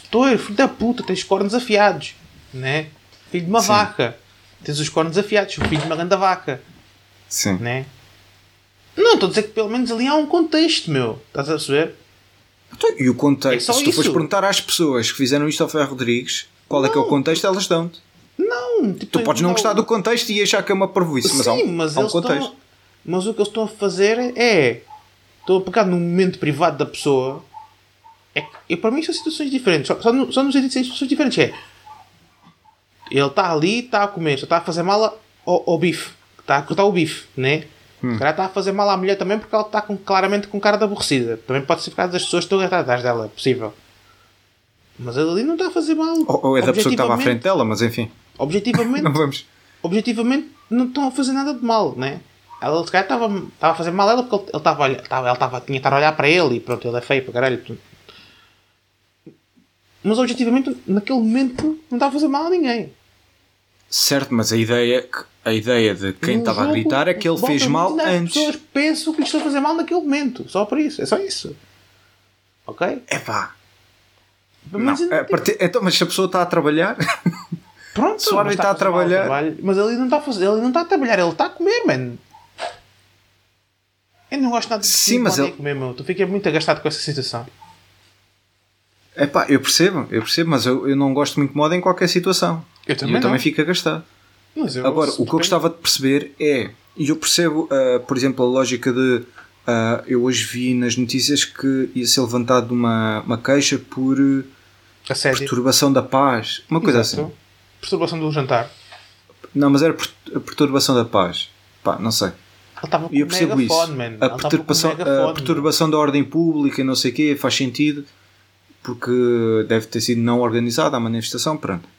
touro, filho da puta, tens cornos afiados, né? Filho de uma Sim. vaca, tens os cornos afiados, filho de uma grande vaca, Sim. né? Não, estou a dizer que pelo menos ali há um contexto, meu. Estás a perceber? Então, E o contexto, É se tu fores perguntar às pessoas que fizeram isto ao Ferro Rodrigues qual é que é o Não. contexto, elas dão-te. Não, tipo, Tu podes não gostar do contexto e achar que é uma parvoíce, mas há um, mas há um contexto. estão. Mas o que eles estão a fazer é. Estão a pegar num momento privado da pessoa. E para mim são situações diferentes. Só, só, no, só situações diferentes. É. Ele está ali, está a comer, só está a fazer mal ao, ao bife. Está a cortar o bife, né? Hum. Se calhar está a fazer mal à mulher também porque ela está com, claramente com cara de aborrecida. Também pode ser por causa das pessoas que estão atrás dela, é possível. Mas ele ali não está a fazer mal. Ou, ou é da pessoa que estava à frente dela, mas enfim. Objetivamente, Não vamos. objetivamente não estão a fazer nada de mal, né? Ela se calhar estava a fazer mal a ela porque ele estava- ela estava, tinha que estar a olhar para ele e pronto, ele é feio para caralho. Mas objetivamente, naquele momento, não estava a fazer mal a ninguém. Certo, mas a ideia, a ideia de quem No estava a gritar é que ele fez mal dizer, As antes. pessoas pensam que lhe estão a fazer mal naquele momento. Só por isso. É só isso. Ok? Epá. Mas Não, a partir- então, mas se a pessoa está a trabalhar, pronto, se o árbitro mas está a trabalhar- trabalho, mas ele não está a fazer, ele não está a trabalhar, ele está a comer, mano. Eu não gosto nada de Sim, mas ele... comer, meu. Tu fiquei muito agastado com essa situação. Epá, eu percebo, eu percebo, mas eu, eu não gosto muito de moda em qualquer situação. Eu também eu não. também fico agastado. Mas eu- Agora, o que eu gostava de perceber é, e eu percebo, ah, por exemplo, a lógica de. ah, eu hoje vi nas notícias que ia ser levantada uma, uma queixa por A sério. perturbação da paz, uma coisa Exato. assim. Perturbação do jantar. Não, mas era a perturbação da paz. Pá, não sei. E eu percebo isso. man. A perturbação, megafone, a perturbação da ordem pública e não sei o quê faz sentido porque deve ter sido não organizada a manifestação, pronto.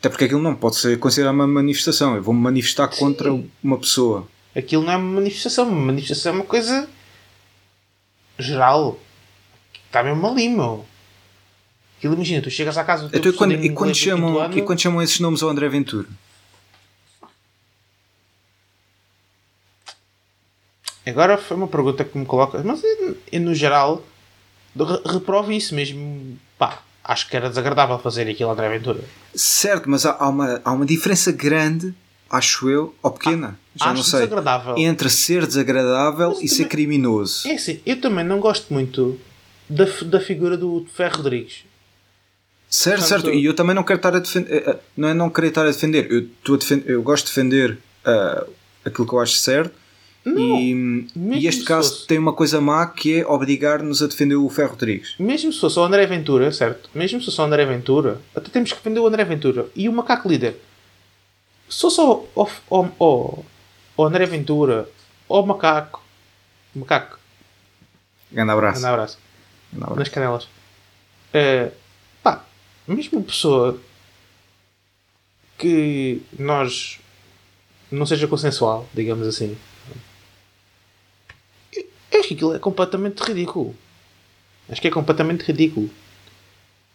Até porque aquilo não pode ser considerado uma manifestação. Eu vou-me manifestar contra Sim. uma pessoa. Aquilo não é uma manifestação. Uma manifestação é uma coisa geral. Está mesmo ali, meu. Aquilo, imagina, tu chegas à casa do teu Então, e quando, e, quando chamam, e quando chamam esses nomes ao André Ventura? Agora foi uma pergunta que me coloca, mas no geral reprovo isso mesmo. Pá, acho que era desagradável fazer aquilo André Ventura. Certo, mas há, há uma, há uma diferença grande, acho eu, ou pequena, já acho não sei, desagradável. entre ser desagradável Mas e ser também- criminoso. É assim, eu também não gosto muito da, da figura do Ferro Rodrigues. Certo, Portanto, certo. E eu também não quero estar a defender. Não é não querer estar a defender. Eu, estou a defen- eu gosto de defender ah, aquilo que eu acho certo e, mesmo e este caso fosse- tem uma coisa má que é obrigar-nos a defender o Ferro Rodrigues. Mesmo se fosse o André Ventura, certo? Mesmo se fosse o André Ventura, até temos que defender o André Ventura e o macaco líder. Se fosse o, o, o, o, André Ventura, ou o macaco, macaco, Grande abraço. grande abraço, Grande abraço. nas canelas. Eh, pá, mesmo pessoa que nós não seja consensual, digamos assim. Acho que aquilo é completamente ridículo. Acho que é completamente ridículo.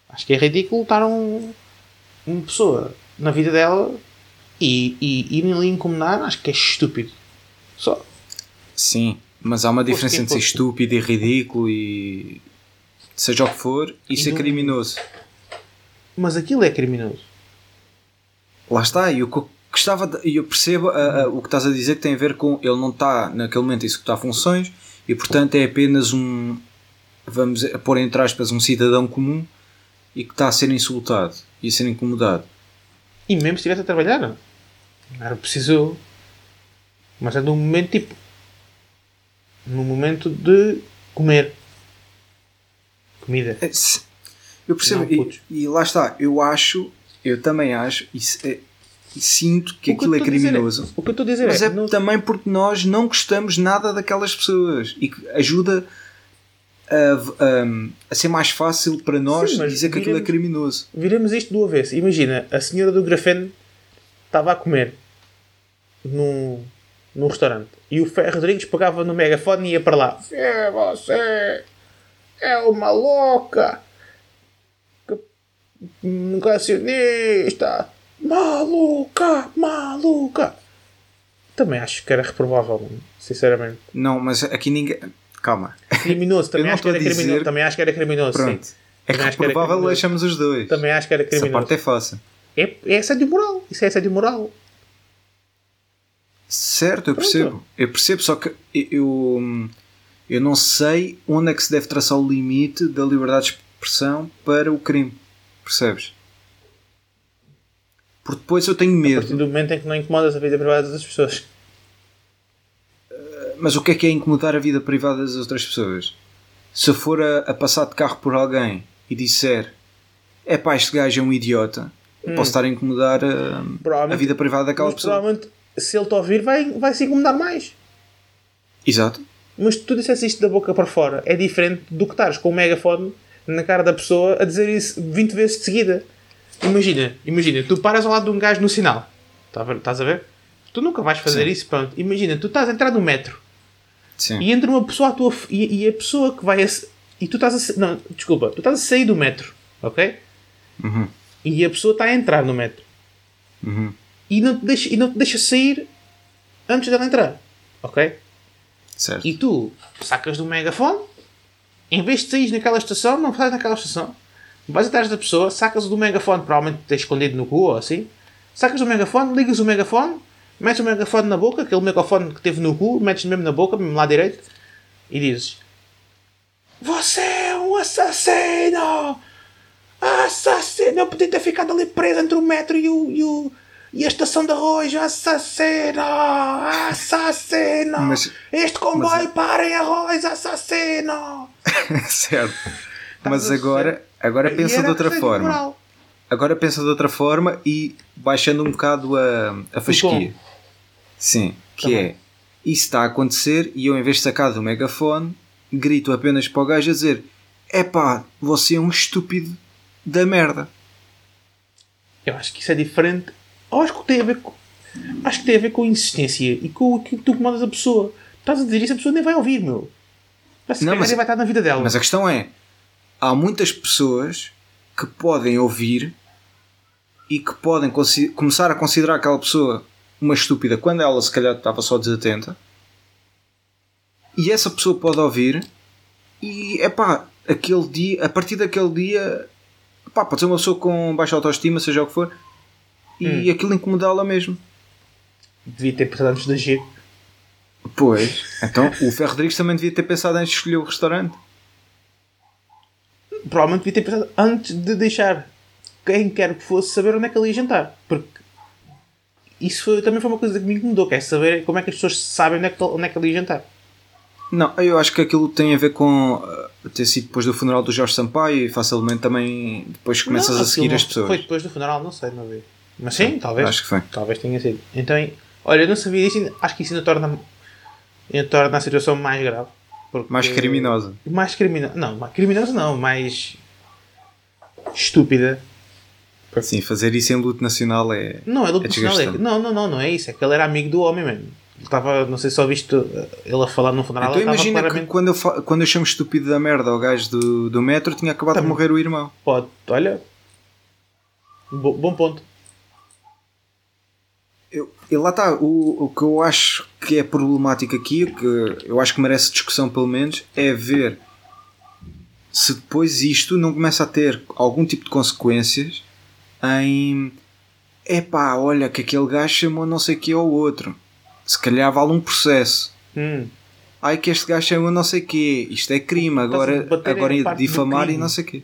Acho que é ridículo estar um, uma pessoa na vida dela e, e irem ali incomodar. Acho que é estúpido. Só. Sim, mas há uma diferença entre ser estúpido e ridículo e seja o que for e, ser não- criminoso. Mas aquilo é criminoso. Lá está, e o que eu gostava de- e eu percebo a- a- o que estás a dizer que tem a ver com ele não está naquele momento a executar funções e portanto é apenas um vamos pôr entre aspas um cidadão comum e que está a ser insultado e a ser incomodado. E mesmo se estivesse a trabalhar, não era preciso. Mas é num momento tipo. Num momento de comer. Comida. É, Eu percebo, Não, e, e lá está, eu acho, eu também acho se- é- sinto que que aquilo é dizer criminoso. o que eu estou a dizer Mas é. é não- também porque nós não gostamos nada daquelas pessoas e que ajuda a, a- a ser mais fácil para nós Sim, dizer que aquilo é viremos- criminoso. Viremos isto do avesso. Imagina, a senhora do grafeno estava a comer num, num restaurante e o Ferro Rodrigues pegava no megafone e ia para lá. É você! É uma louca! Que negacionista! Maluca! Maluca! Também acho que era reprovável, sinceramente. Não, mas aqui ninguém. Calma. Criminoso, também acho que era criminoso. dizer- Também acho que era criminoso, Pronto. sim. É Também que acho que era provável criminoso. achamos os dois. Também acho que era Essa criminoso. parte é fácil. É, é assédio moral. Isso é assédio moral. Certo, eu Pronto. percebo. Eu percebo, só que eu, eu não sei onde é que se deve traçar o limite da liberdade de expressão para o crime. Percebes? Porque depois eu tenho A partir medo. do momento em que não incomodas a vida privada das pessoas. Mas o que é que é incomodar a vida privada das outras pessoas? Se eu for a, a passar de carro por alguém e disser é pá, este gajo é um idiota, eu posso estar a incomodar a, a Hum. Provavelmente- vida privada daquela pessoa. provavelmente, se ele te ouvir, vai, vai se incomodar mais. Exato. Mas tu dissesse isto da boca para fora, é diferente do que estares com o megafone na cara da pessoa a dizer isso 20 vezes de seguida. Imagina, imagina, tu paras ao lado de um gajo no sinal. Tá Estás a ver? Tu nunca vais fazer Sim. isso, pronto. Imagina, tu estás a entrar no metro Sim. e entra uma pessoa à tua e, e a pessoa que vai a, e tu estás a não, desculpa, tu estás a sair do metro, ok? Uhum. E a pessoa está a entrar no metro Uhum. e não te deixa, e não te deixa sair antes dela entrar, ok? Certo. E tu sacas do megafone, em vez de sair naquela estação, não sais naquela estação, vais atrás da pessoa, sacas do megafone, provavelmente tens escondido no cu ou assim, sacas do megafone, ligas o megafone, metes o megafone na boca, aquele megafone que teve no cu, metes mesmo na boca, mesmo lá direito, e dizes: Você é um assassino! Assassino! Eu podia ter ficado ali preso entre o metro e, o, e, o, e a estação de arroz. Assassino! Assassino! Mas- este comboio para em arroz, assassino! certo. Mas agora, agora pensa de outra forma. moral. Agora pensa de outra forma e baixando um bocado a, a fasquia. Sim, que Também. é isso está a acontecer e eu em vez de sacar do megafone grito apenas para o gajo a dizer epá, você é um estúpido da merda. Eu acho que isso é diferente. Eu acho que tem a ver com. Acho que tem a ver com insistência e com aquilo que tu comandas a pessoa. Estás a dizer isso, a pessoa nem vai ouvir, meu. Vai se Não, mas- vai estar na vida dela. Mas a questão é, há muitas pessoas que podem ouvir e que podem começar a considerar aquela pessoa uma estúpida quando ela se calhar estava só desatenta. E essa pessoa pode ouvir e é pá, aquele dia, a partir daquele dia, pá, pode ser uma pessoa com baixa autoestima, seja o que for, e Hum. aquilo incomodá-la mesmo. Devia ter pensado antes de agir. Pois, então o Ferro Rodrigues também devia ter pensado antes de escolher o restaurante. Provavelmente devia ter pensado antes de deixar quem quer que fosse saber onde é que ele ia jantar. Porque isso foi- também foi uma coisa que me incomodou, que é saber como é que as pessoas sabem onde é que, onde é que ali ia jantar. Não, eu acho que aquilo tem a ver com uh, ter sido depois do funeral do Jorge Sampaio e facilmente também depois começas Não, a seguir as pessoas. Foi depois do funeral, não sei, não vi. Mas sim, talvez. Acho que foi. Talvez tenha sido. Então, olha, eu não sabia disso, acho que isso ainda torna, ainda torna a situação mais grave. Porque- Mais criminosa. Mais criminosa. Não, mais criminosa não, mais estúpida. Sim, fazer isso em luto nacional é. Não, é luto É nacional. É, que- não, não, não, não é isso. É que ele era amigo do homem, mano. Ele estava, não sei se só viste uh, ele a falar no funeral. Então imagina que claramente. quando eu, fa- quando eu chamo estúpido da merda ao gajo do, do metro tinha acabado de Também. morrer o irmão. Pode, olha. Bo- bom ponto. Eu, lá está, o, o que eu acho que é problemático aqui, o que eu acho que merece discussão pelo menos, é ver se depois isto não começa a ter algum tipo de consequências em epá, olha que aquele gajo chamou não sei que ao outro. Se calhar vale um processo. Hum. Ai que este gajo chamou não sei que isto é crime, agora, agora difamar e não sei o quê.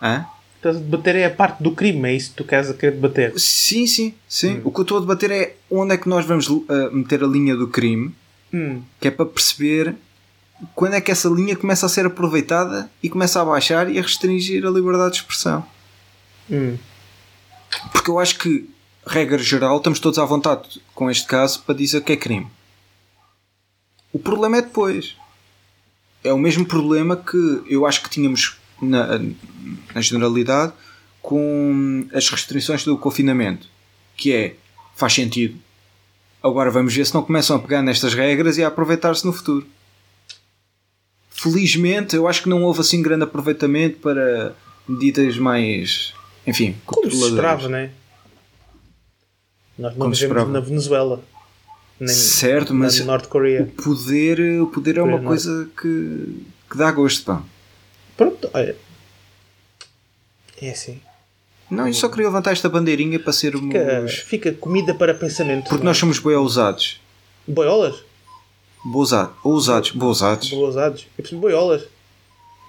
Hã? Estás a debater é a parte do crime, é isso que tu queres a querer debater. Sim, sim, sim. O que eu estou a debater é onde é que nós vamos uh, meter a linha do crime, Hum. que é para perceber quando é que essa linha começa a ser aproveitada e começa a baixar e a restringir a liberdade de expressão. Hum. Porque eu acho que, regra geral, estamos todos à vontade com este caso para dizer que é crime. O problema é depois. É o mesmo problema que eu acho que tínhamos na, na generalidade com as restrições do confinamento. Que é, faz sentido. Agora vamos ver se não começam a pegar nestas regras e a aproveitar-se no futuro. Felizmente, eu acho que não houve assim grande aproveitamento para medidas mais, enfim, Como se esperava, né? Nós não vivemos na Venezuela. Nem Certo, mas- na Norte Coreia. O poder, o poder é uma Poder, coisa que, que dá gosto, pá. Pronto, olha. É assim. Não, eu só queria levantar esta bandeirinha para sermos. Fica, fica comida para pensamento. Porque não é? nós somos bem ousados. Boiolas? Bousado. Ousados. Bousados. Eu preciso de boiolas.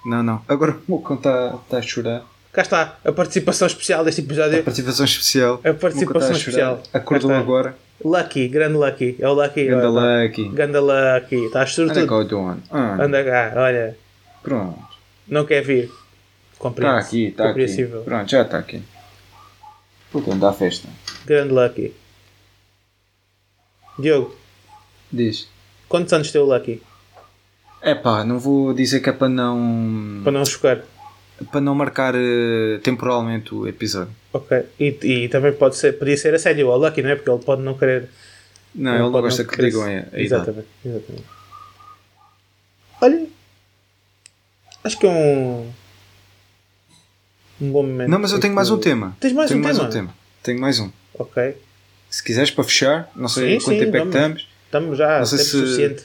Não, não. Agora o meu cão está está a chorar. Cá está a participação especial deste A episódio. participação especial. A participação está a especial. Acordou Cá está. agora. Lucky, grande Lucky. É o Lucky. Ganda olha, Lucky. Ganda Lucky. Estás sobretudo. eu dou? Ah, Anda cá, olha. Pronto. Não quer vir. Está. Tá aqui, está aqui. Compreensível. Pronto, já está aqui. Anda à festa. Grande Lucky. Diogo, Diz. quantos anos tem o Lucky? É pá, não vou dizer que é para não. Para não chocar. para não marcar eh, temporalmente o episódio. Ok. E, e também pode ser, podia ser a sério ao Lucky, não é? Porque ele pode não querer. Não, ele não pode gosta que querer digam a, a idade. Exatamente, exatamente. Olha. Acho que é um. Um bom momento. Não, mas eu tenho mais um tema. Tens mais tenho um mais tema? um tema. Tenho mais um. Ok. Se quiseres para fechar, não sei Sim, quanto sim, tempo é que estamos, Estamos já Não sei tempo se- suficiente.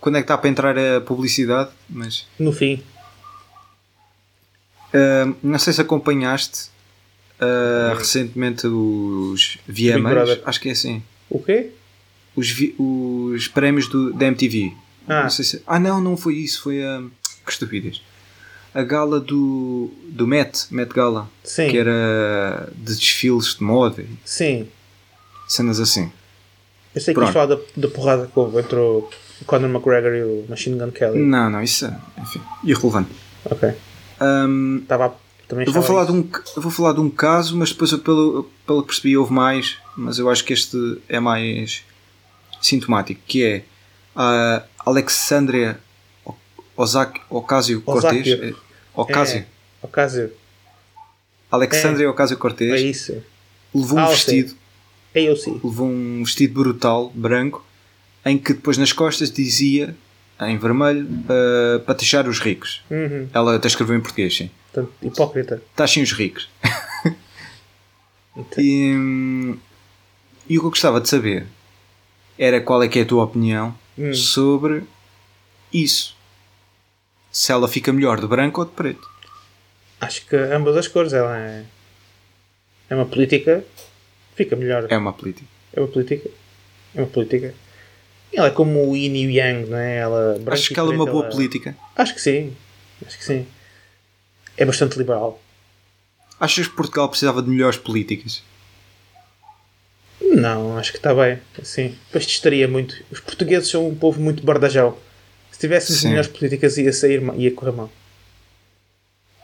quando é que está para entrar a publicidade, mas No fim. ah, não sei se acompanhaste ah, recentemente os VMAs, acho que é assim. O quê? Os, vi- os prémios do, da MTV. Ah. Não se- ah, não, não foi isso, foi a. que estupidez. A gala do, do Met, Met Gala, Sim. que era de desfiles de moda Sim. cenas assim. Eu sei que ias falar da, da porrada que houve entre o Conor McGregor e o Machine Gun Kelly. Não, não, isso é, enfim, irrelevante. Ok. Ahm, Estava a- também eu, vou falar de um, eu vou falar de um caso, mas depois, eu, pelo, pelo que percebi, houve mais. Mas eu acho que este é mais sintomático, que é a Alexandria Ozak- Ocasio-Cortez. Ocasio. É, Ocasio. É, Ocasio. Alexandria É Ocasio-Cortez isso. levou um Ah, ok. vestido AOC. levou um vestido brutal, branco, em que depois nas costas dizia, em vermelho, ah, para taxar os ricos. Uhum. Ela até escreveu em português, sim. Portanto, hipócrita. Taxem os ricos. e, hum, e o que eu gostava de saber era qual é que é a tua opinião Hum. sobre isso. Se ela fica melhor de branco ou de preto. Acho que ambas as cores. Ela é, é uma política. Fica melhor. É uma política. É uma política. É uma política. Ela é como o Yin e o Yang, não é? Ela, branco Acho que ela é uma boa ela- política. Acho que sim. Acho que sim. É bastante liberal. Achas que Portugal precisava de melhores políticas? Não, acho que está bem. Assim, depois testaria muito. Os portugueses são um povo muito bardajão. Se tivéssemos Sim. melhores políticas ia sair, ia correr mal.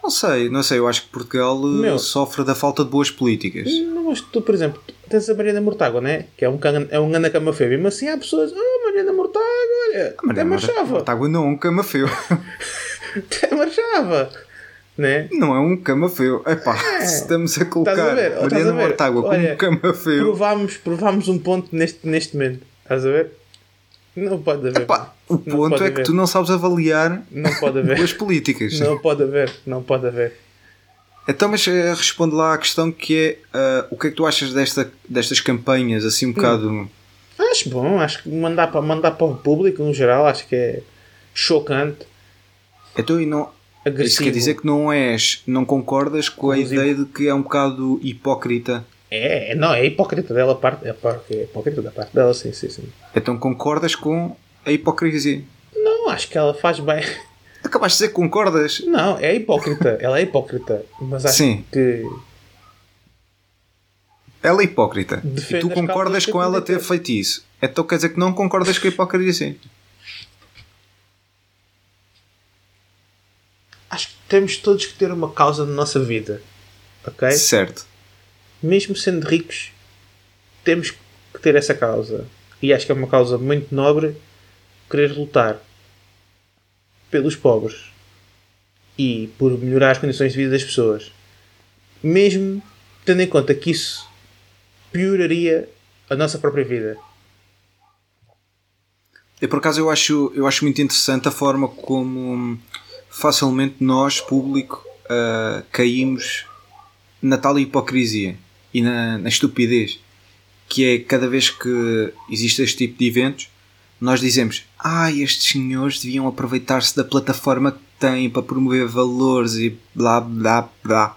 Não sei, não sei. Eu acho que Portugal uh, Meu. sofre da falta de boas políticas. Não, mas tu, por exemplo, tens a Mariana Mortágua, né? Que é um, can- é um ganda camafébio. Mas assim há pessoas, ah, Mariana Mortágua, olha, até marchava. Tágua não é um cama feio. Até marchava. Né? Não é um cama feio. Epá, se estamos a colocar Estás a ver? Mariana a? Mortágua como um cama feio. Provámos, provámos um ponto neste, neste momento. Estás a ver? Não pode haver. Epá, o ponto é que haver. tu não sabes avaliar Não pode haver. boas políticas. Não pode haver. Não pode haver. Então, mas eh, responde lá à questão que é ah, o que é que tu achas desta, destas campanhas assim um Hum. bocado. Acho bom. Acho que mandar para, mandar para o público, no geral, acho que é chocante. Então, e não. Isso Agressivo. quer dizer que não és, não concordas com a Inclusive. ideia de que é um bocado hipócrita. É, é, não, é hipócrita dela, parte, é, é hipócrita da parte dela, sim, sim, sim. Então concordas com a hipocrisia. Não, acho que ela faz bem. Acabaste de dizer que concordas. Não, é hipócrita. ela é hipócrita. Mas acho Sim. que. Ela é hipócrita. Defende e tu as concordas com ela ter feito isso. Então quer dizer que não concordas com a hipocrisia. Acho que temos todos que ter uma causa na nossa vida. Ok? Certo. Mesmo sendo ricos, temos que ter essa causa. E acho que é uma causa muito nobre querer lutar pelos pobres e por melhorar as condições de vida das pessoas. Mesmo tendo em conta que isso pioraria a nossa própria vida. E por acaso eu acho, eu acho muito interessante a forma como facilmente nós, público, ah, caímos na tal hipocrisia e na, na estupidez. Que é cada vez que existe este tipo de eventos, nós dizemos: Ah, estes senhores deviam aproveitar-se da plataforma que têm para promover valores e blá blá blá.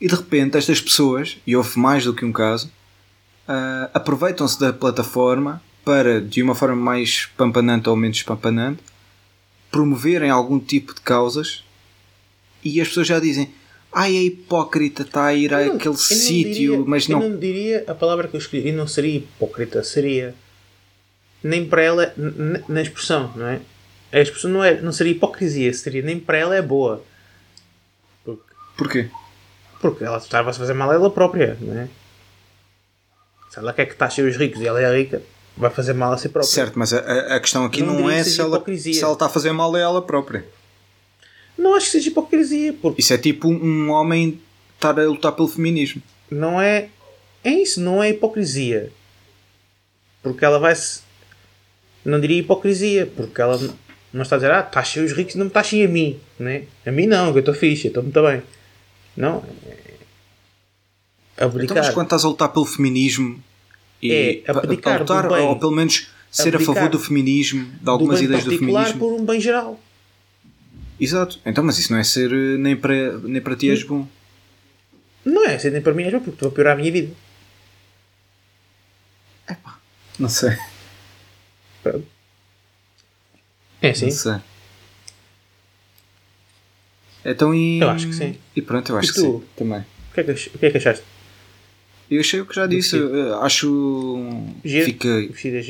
E de repente estas pessoas, e houve mais do que um caso, ah, aproveitam-se da plataforma para, de uma forma mais pampanante ou menos pampanante, promoverem algum tipo de causas e as pessoas já dizem ai é hipócrita, está a ir não- àquele não sítio, mas eu não. não diria a palavra que eu escolhi. E não seria hipócrita, seria. Nem para ela, na expressão, não é? A expressão não, é, não seria hipocrisia, seria nem para ela é boa. Porque, Porquê? porque ela estava a fazer mal a ela própria, não é? Se ela quer que taxe os ricos e ela é rica, vai fazer mal a si própria. Certo, mas a, a- questão aqui Não não, é se ela, se ela está a fazer mal a ela própria. Não acho que seja hipocrisia, porque Isso é tipo um homem estar a lutar pelo feminismo. não é. É isso, não é hipocrisia. Porque ela vai se. Não diria hipocrisia, porque ela não está a dizer, ah, taxem os ricos, não me taxem a mim. Né? A mim não, que eu estou fixe, estou muito bem. Não. É... Então, Abdicar. mas quando estás a lutar pelo feminismo e É, abdicar a lutar, do bem. ou pelo menos ser a Abdicar favor do feminismo, de do algumas bem ideias do feminismo. por um bem geral. Exato. Então, mas isso não é ser eh, nem para, nem para ti és bom. Não é assim nem para mim, é porque estou a piorar a minha vida. Não sei. É assim. Não sei. Então e. Eu acho que sim. E pronto, eu acho E que tu? sim. Também. O que é que, o que, é que achaste? Eu achei o que já disse. Acho. Giro? Fica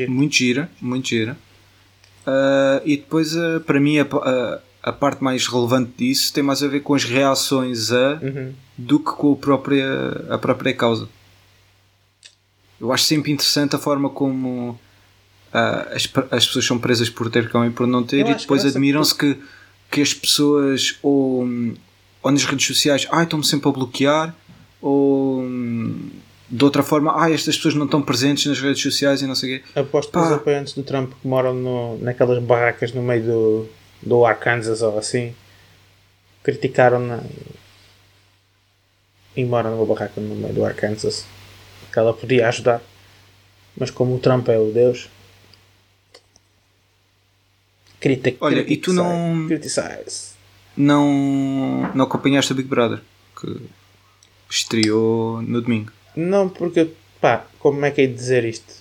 muito gira. Muito gira. Ah, e depois, ah, para mim, a, pa- a, parte mais relevante disso tem mais a ver com as reações a Uhum. do que com a própria, a própria causa. Eu acho sempre interessante a forma como ah, as, as pessoas são presas por ter cão e por não ter, Eu e depois admiram-se que, que as pessoas ou, ou nas redes sociais ai, estão-me sempre a bloquear, ou de outra forma, ai, estas pessoas não estão presentes nas redes sociais e não sei o quê. Aposto que os apoiantes do Trump que moram no, naquelas barracas no meio do, do Arkansas ou assim criticaram-na e moram numa barraca no meio do Arkansas que ela podia ajudar. Mas como o Trump é o Deus critica Olha, e tu não- criticize. Não, não acompanhaste o Big Brother, que estreou no domingo. não porque pá, como é que é de dizer isto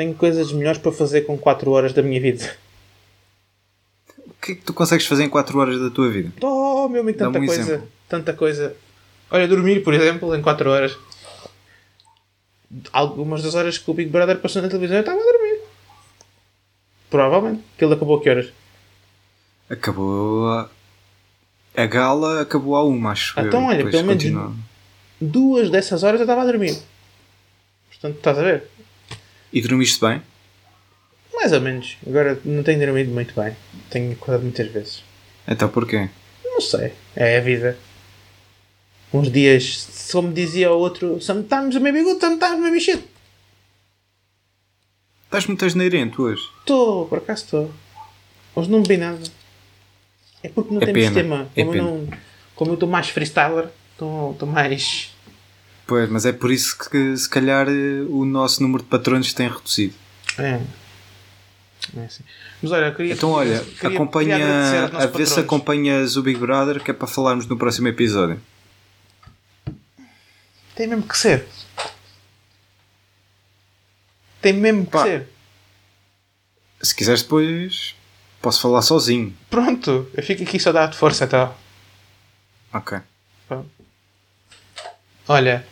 tenho coisas melhores para fazer com 4 horas da minha vida O que é que tu consegues fazer em 4 horas da tua vida? Oh, meu amigo, tanta um coisa. exemplo. Tanta coisa. Olha, dormir, por exemplo, em 4 horas. algumas das horas que o Big Brother passou na televisão eu estava a dormir. Provavelmente. Que ele acabou a que horas? Acabou. A, a gala acabou a uma, acho Então, olha, pelo menos-. Duas dessas horas eu estava a dormir. Portanto, estás a ver? E dormiste bem? Mais ou menos. Agora não tenho dormido muito bem. Tenho acordado muitas vezes. Então porquê? Não sei. É a vida. Uns dias, como dizia o outro, sometimes maybe good, sometimes maybe shit. Estás muito asneirento hoje. Estou, por acaso estou. Hoje não bebi nada. É porque não É temos pena, tema. é Como, eu pena. não, como eu estou mais freestyler, estou mais. Pois, mas é por isso que se calhar eh, o nosso número de patronos tem reduzido. É. É assim. Mas olha, queria. Então olha, queria- acompanha, queria a ver se patrões. acompanhas o Big Brother que é para falarmos no próximo episódio. Tem mesmo que ser. Tem mesmo que Pá. ser. Se quiseres depois posso falar sozinho. Pronto, eu fico aqui só a dar-te força então. Ok. Pronto. Olha,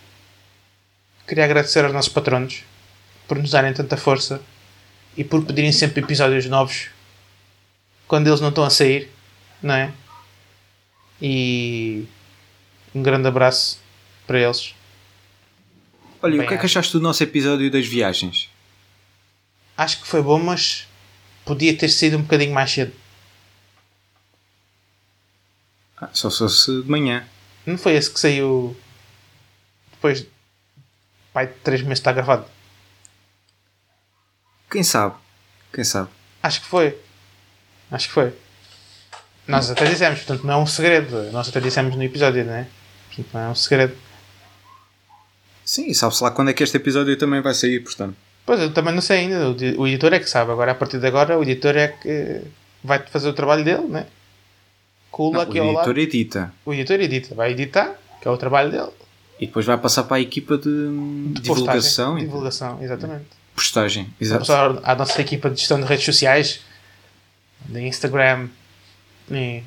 queria agradecer aos nossos patronos por nos darem tanta força e por pedirem sempre episódios novos quando eles não estão a sair, não é? E um grande abraço para eles. Olha, e o Bem, que é que achaste do nosso episódio das viagens? Acho que foi bom, mas podia ter sido um bocadinho mais cedo. Ah, só se fosse de manhã. Não foi esse que saiu depois pai de 3 meses estar gravado? Quem sabe? Quem sabe? Acho que foi. Acho que foi. Nós até dissemos, portanto não é um segredo. Nós até dissemos no episódio, não é? Portanto não é um segredo. Sim, e sabe-se lá quando é que este episódio também vai sair, portanto. Pois eu também não sei ainda. O, di- o editor é que sabe. Agora, a partir de agora, o editor é que vai fazer o trabalho dele, né? Com o Não, Lucky o lado. editor edita. O editor edita. Vai editar, que é o trabalho dele. E depois vai passar para a equipa de, De divulgação postagem. Divulgação, exatamente. postagem. Exato. Vamos à, nossa equipa de gestão de redes sociais, de Instagram e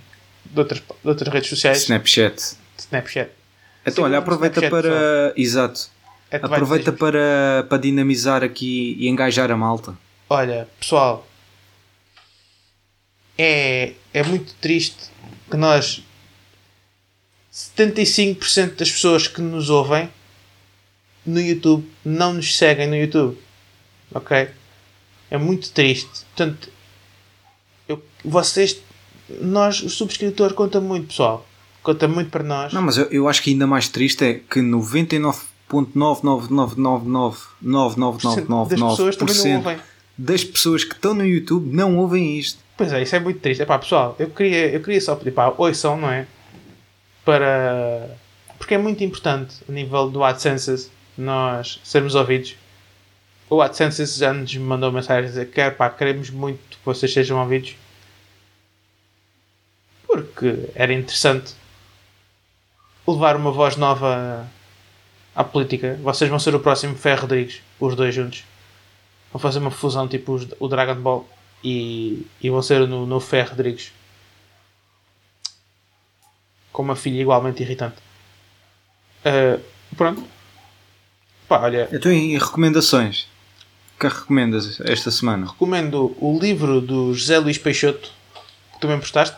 de outras, de outras redes sociais, Snapchat. Snapchat. Então, olha, aproveita Snapchat, para. Exato. É Aproveita para, para dinamizar aqui e engajar a malta. Olha, pessoal, é, é muito triste que nós 75% das pessoas que nos ouvem no YouTube não nos seguem no YouTube. Ok? É muito triste. Portanto, eu, vocês, nós, o subscritor conta muito, pessoal. Conta muito para nós. Não, mas eu, eu acho que ainda mais triste é que 99.999999999% das pessoas que estão no YouTube não ouvem isto. Pois é, isso é muito triste. Epá, pessoal, eu queria, eu queria só pedir, pá, ouçam, não é? Para... Porque é muito importante, a nível do AdSense, nós sermos ouvidos. O AdSense já nos mandou mensagem a dizer que, pá, queremos muito que vocês sejam ouvidos. Porque era interessante levar uma voz nova à política. Vocês vão ser o próximo Ferro Rodrigues, os dois juntos. Vão fazer uma fusão tipo o Dragon Ball e, e vão ser no, no Ferro Rodrigues. Com uma filha igualmente irritante. Ah, pronto. Pá, olha, Então, e recomendações? O que é que recomendas esta semana? recomendo o livro do José Luís Peixoto que tu me emprestaste.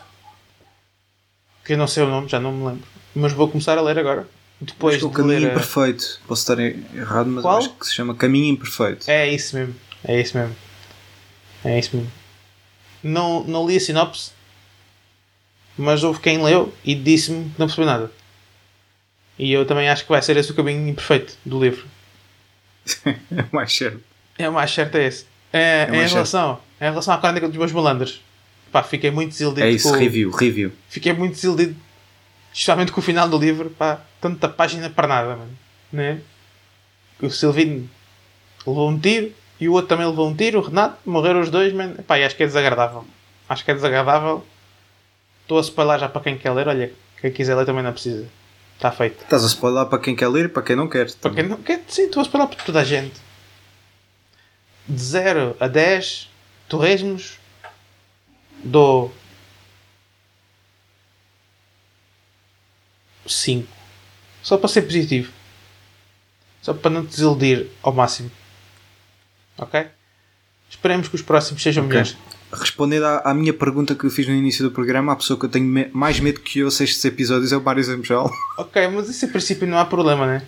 Que eu não sei o nome, já não me lembro. Mas vou começar a ler agora. Depois acho que de o caminho ler. a- imperfeito. Posso estar errado, mas Qual? acho que se chama Caminho Imperfeito. É isso mesmo. É isso mesmo. É isso mesmo. Não, não li a sinopse, mas houve quem leu e disse-me que não percebeu nada. E eu também acho que vai ser esse o caminho imperfeito do livro. É mais certo. É o mais certo é esse. É, mais em, relação, em relação à crónica dos meus malandros. Pá, fiquei muito desiludido É isso, com, review, review. Fiquei muito desiludido. Especialmente com o final do livro. Pá, tanta página para nada, mano. Né? O Silvino levou um tiro e o outro também levou um tiro. O Renato, morreram os dois, mano. Pá, e acho que é desagradável. Acho que é desagradável. Estou a spoiler já para quem quer ler. Olha, quem quiser ler também não precisa. Está feito. Estás a spoiler para quem quer ler e para quem não quer. Para quem não quer, sim, estou a spoiler para toda a gente. De 0 a 10 torresmos dou 5. Só para ser positivo. Só para não te desiludir ao máximo. Ok? Esperemos que os próximos sejam Ok. melhores. Respondendo à, à minha pergunta que eu fiz no início do programa, a pessoa que eu tenho me- mais medo que ouça estes episódios é o Mário Zambel. Ok, mas isso em princípio não há problema, né?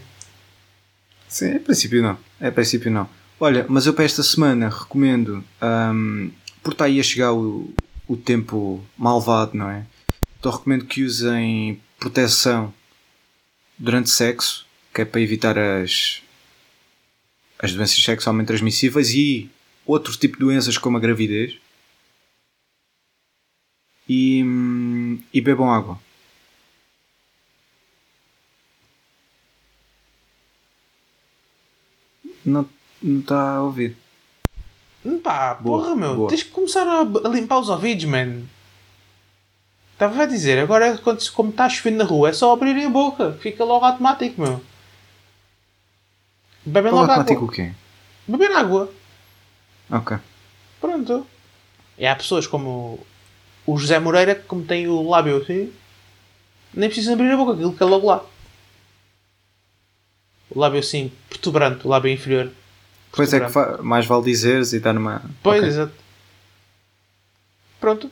Sim, a princípio não. A princípio não. Olha, mas eu para esta semana recomendo, ahm, por estar aí a chegar o, o tempo malvado, não é? Então recomendo que usem proteção durante sexo, que é para evitar as, as doenças sexualmente transmissíveis e outro tipo de doenças como a gravidez. E, e bebam água. Não não está a ouvir. Pá, Boa, porra, meu. boa. Tens que começar a, a limpar os ouvidos, man. Estava a dizer, agora quando, como está chovendo na rua, é só abrirem a boca. Fica logo automático, meu. Bebem logo automático água. o quê? Beber água. Ok. Pronto. E há pessoas como o José Moreira, que como tem o lábio assim, nem precisam abrir a boca, aquilo fica logo lá. O lábio assim, protuberante, o lábio inferior. Pois é que mais vale dizeres e dar numa. Pois, Ok. exato. Pronto,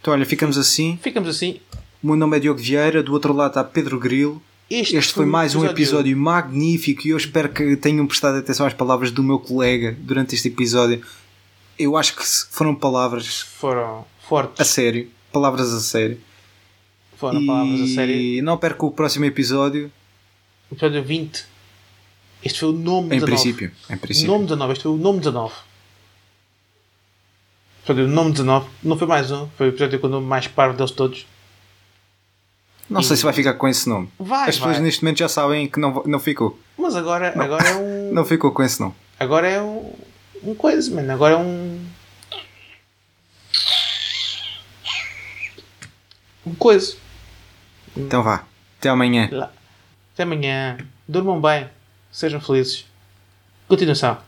Então, olha, ficamos assim. ficamos assim. O meu nome é Diogo Vieira, do outro lado está Pedro Grilo. Este, Este foi mais um episódio magnífico e eu espero que tenham prestado atenção às palavras do meu colega durante este episódio. Eu acho que foram palavras Foram a fortes. sério. Palavras a sério. Foram palavras a sério. E não perca o próximo episódio. Episódio 20. Este foi o nome Em 19. princípio. Em princípio. Nome 19. Este foi o nome 19. Episódio nome 19. Não foi mais um. Foi o episódio com o nome mais parvo deles todos. Não sei se vai ficar com esse nome. Vai, As pessoas vai. neste momento já sabem que não, não ficou. Mas agora, agora é um. Não ficou com esse nome. Agora é um. Um coisa, mano. Agora é um. coisa. Então vá. Até amanhã. Até amanhã. Durmam bem. Sejam felizes. Continuação.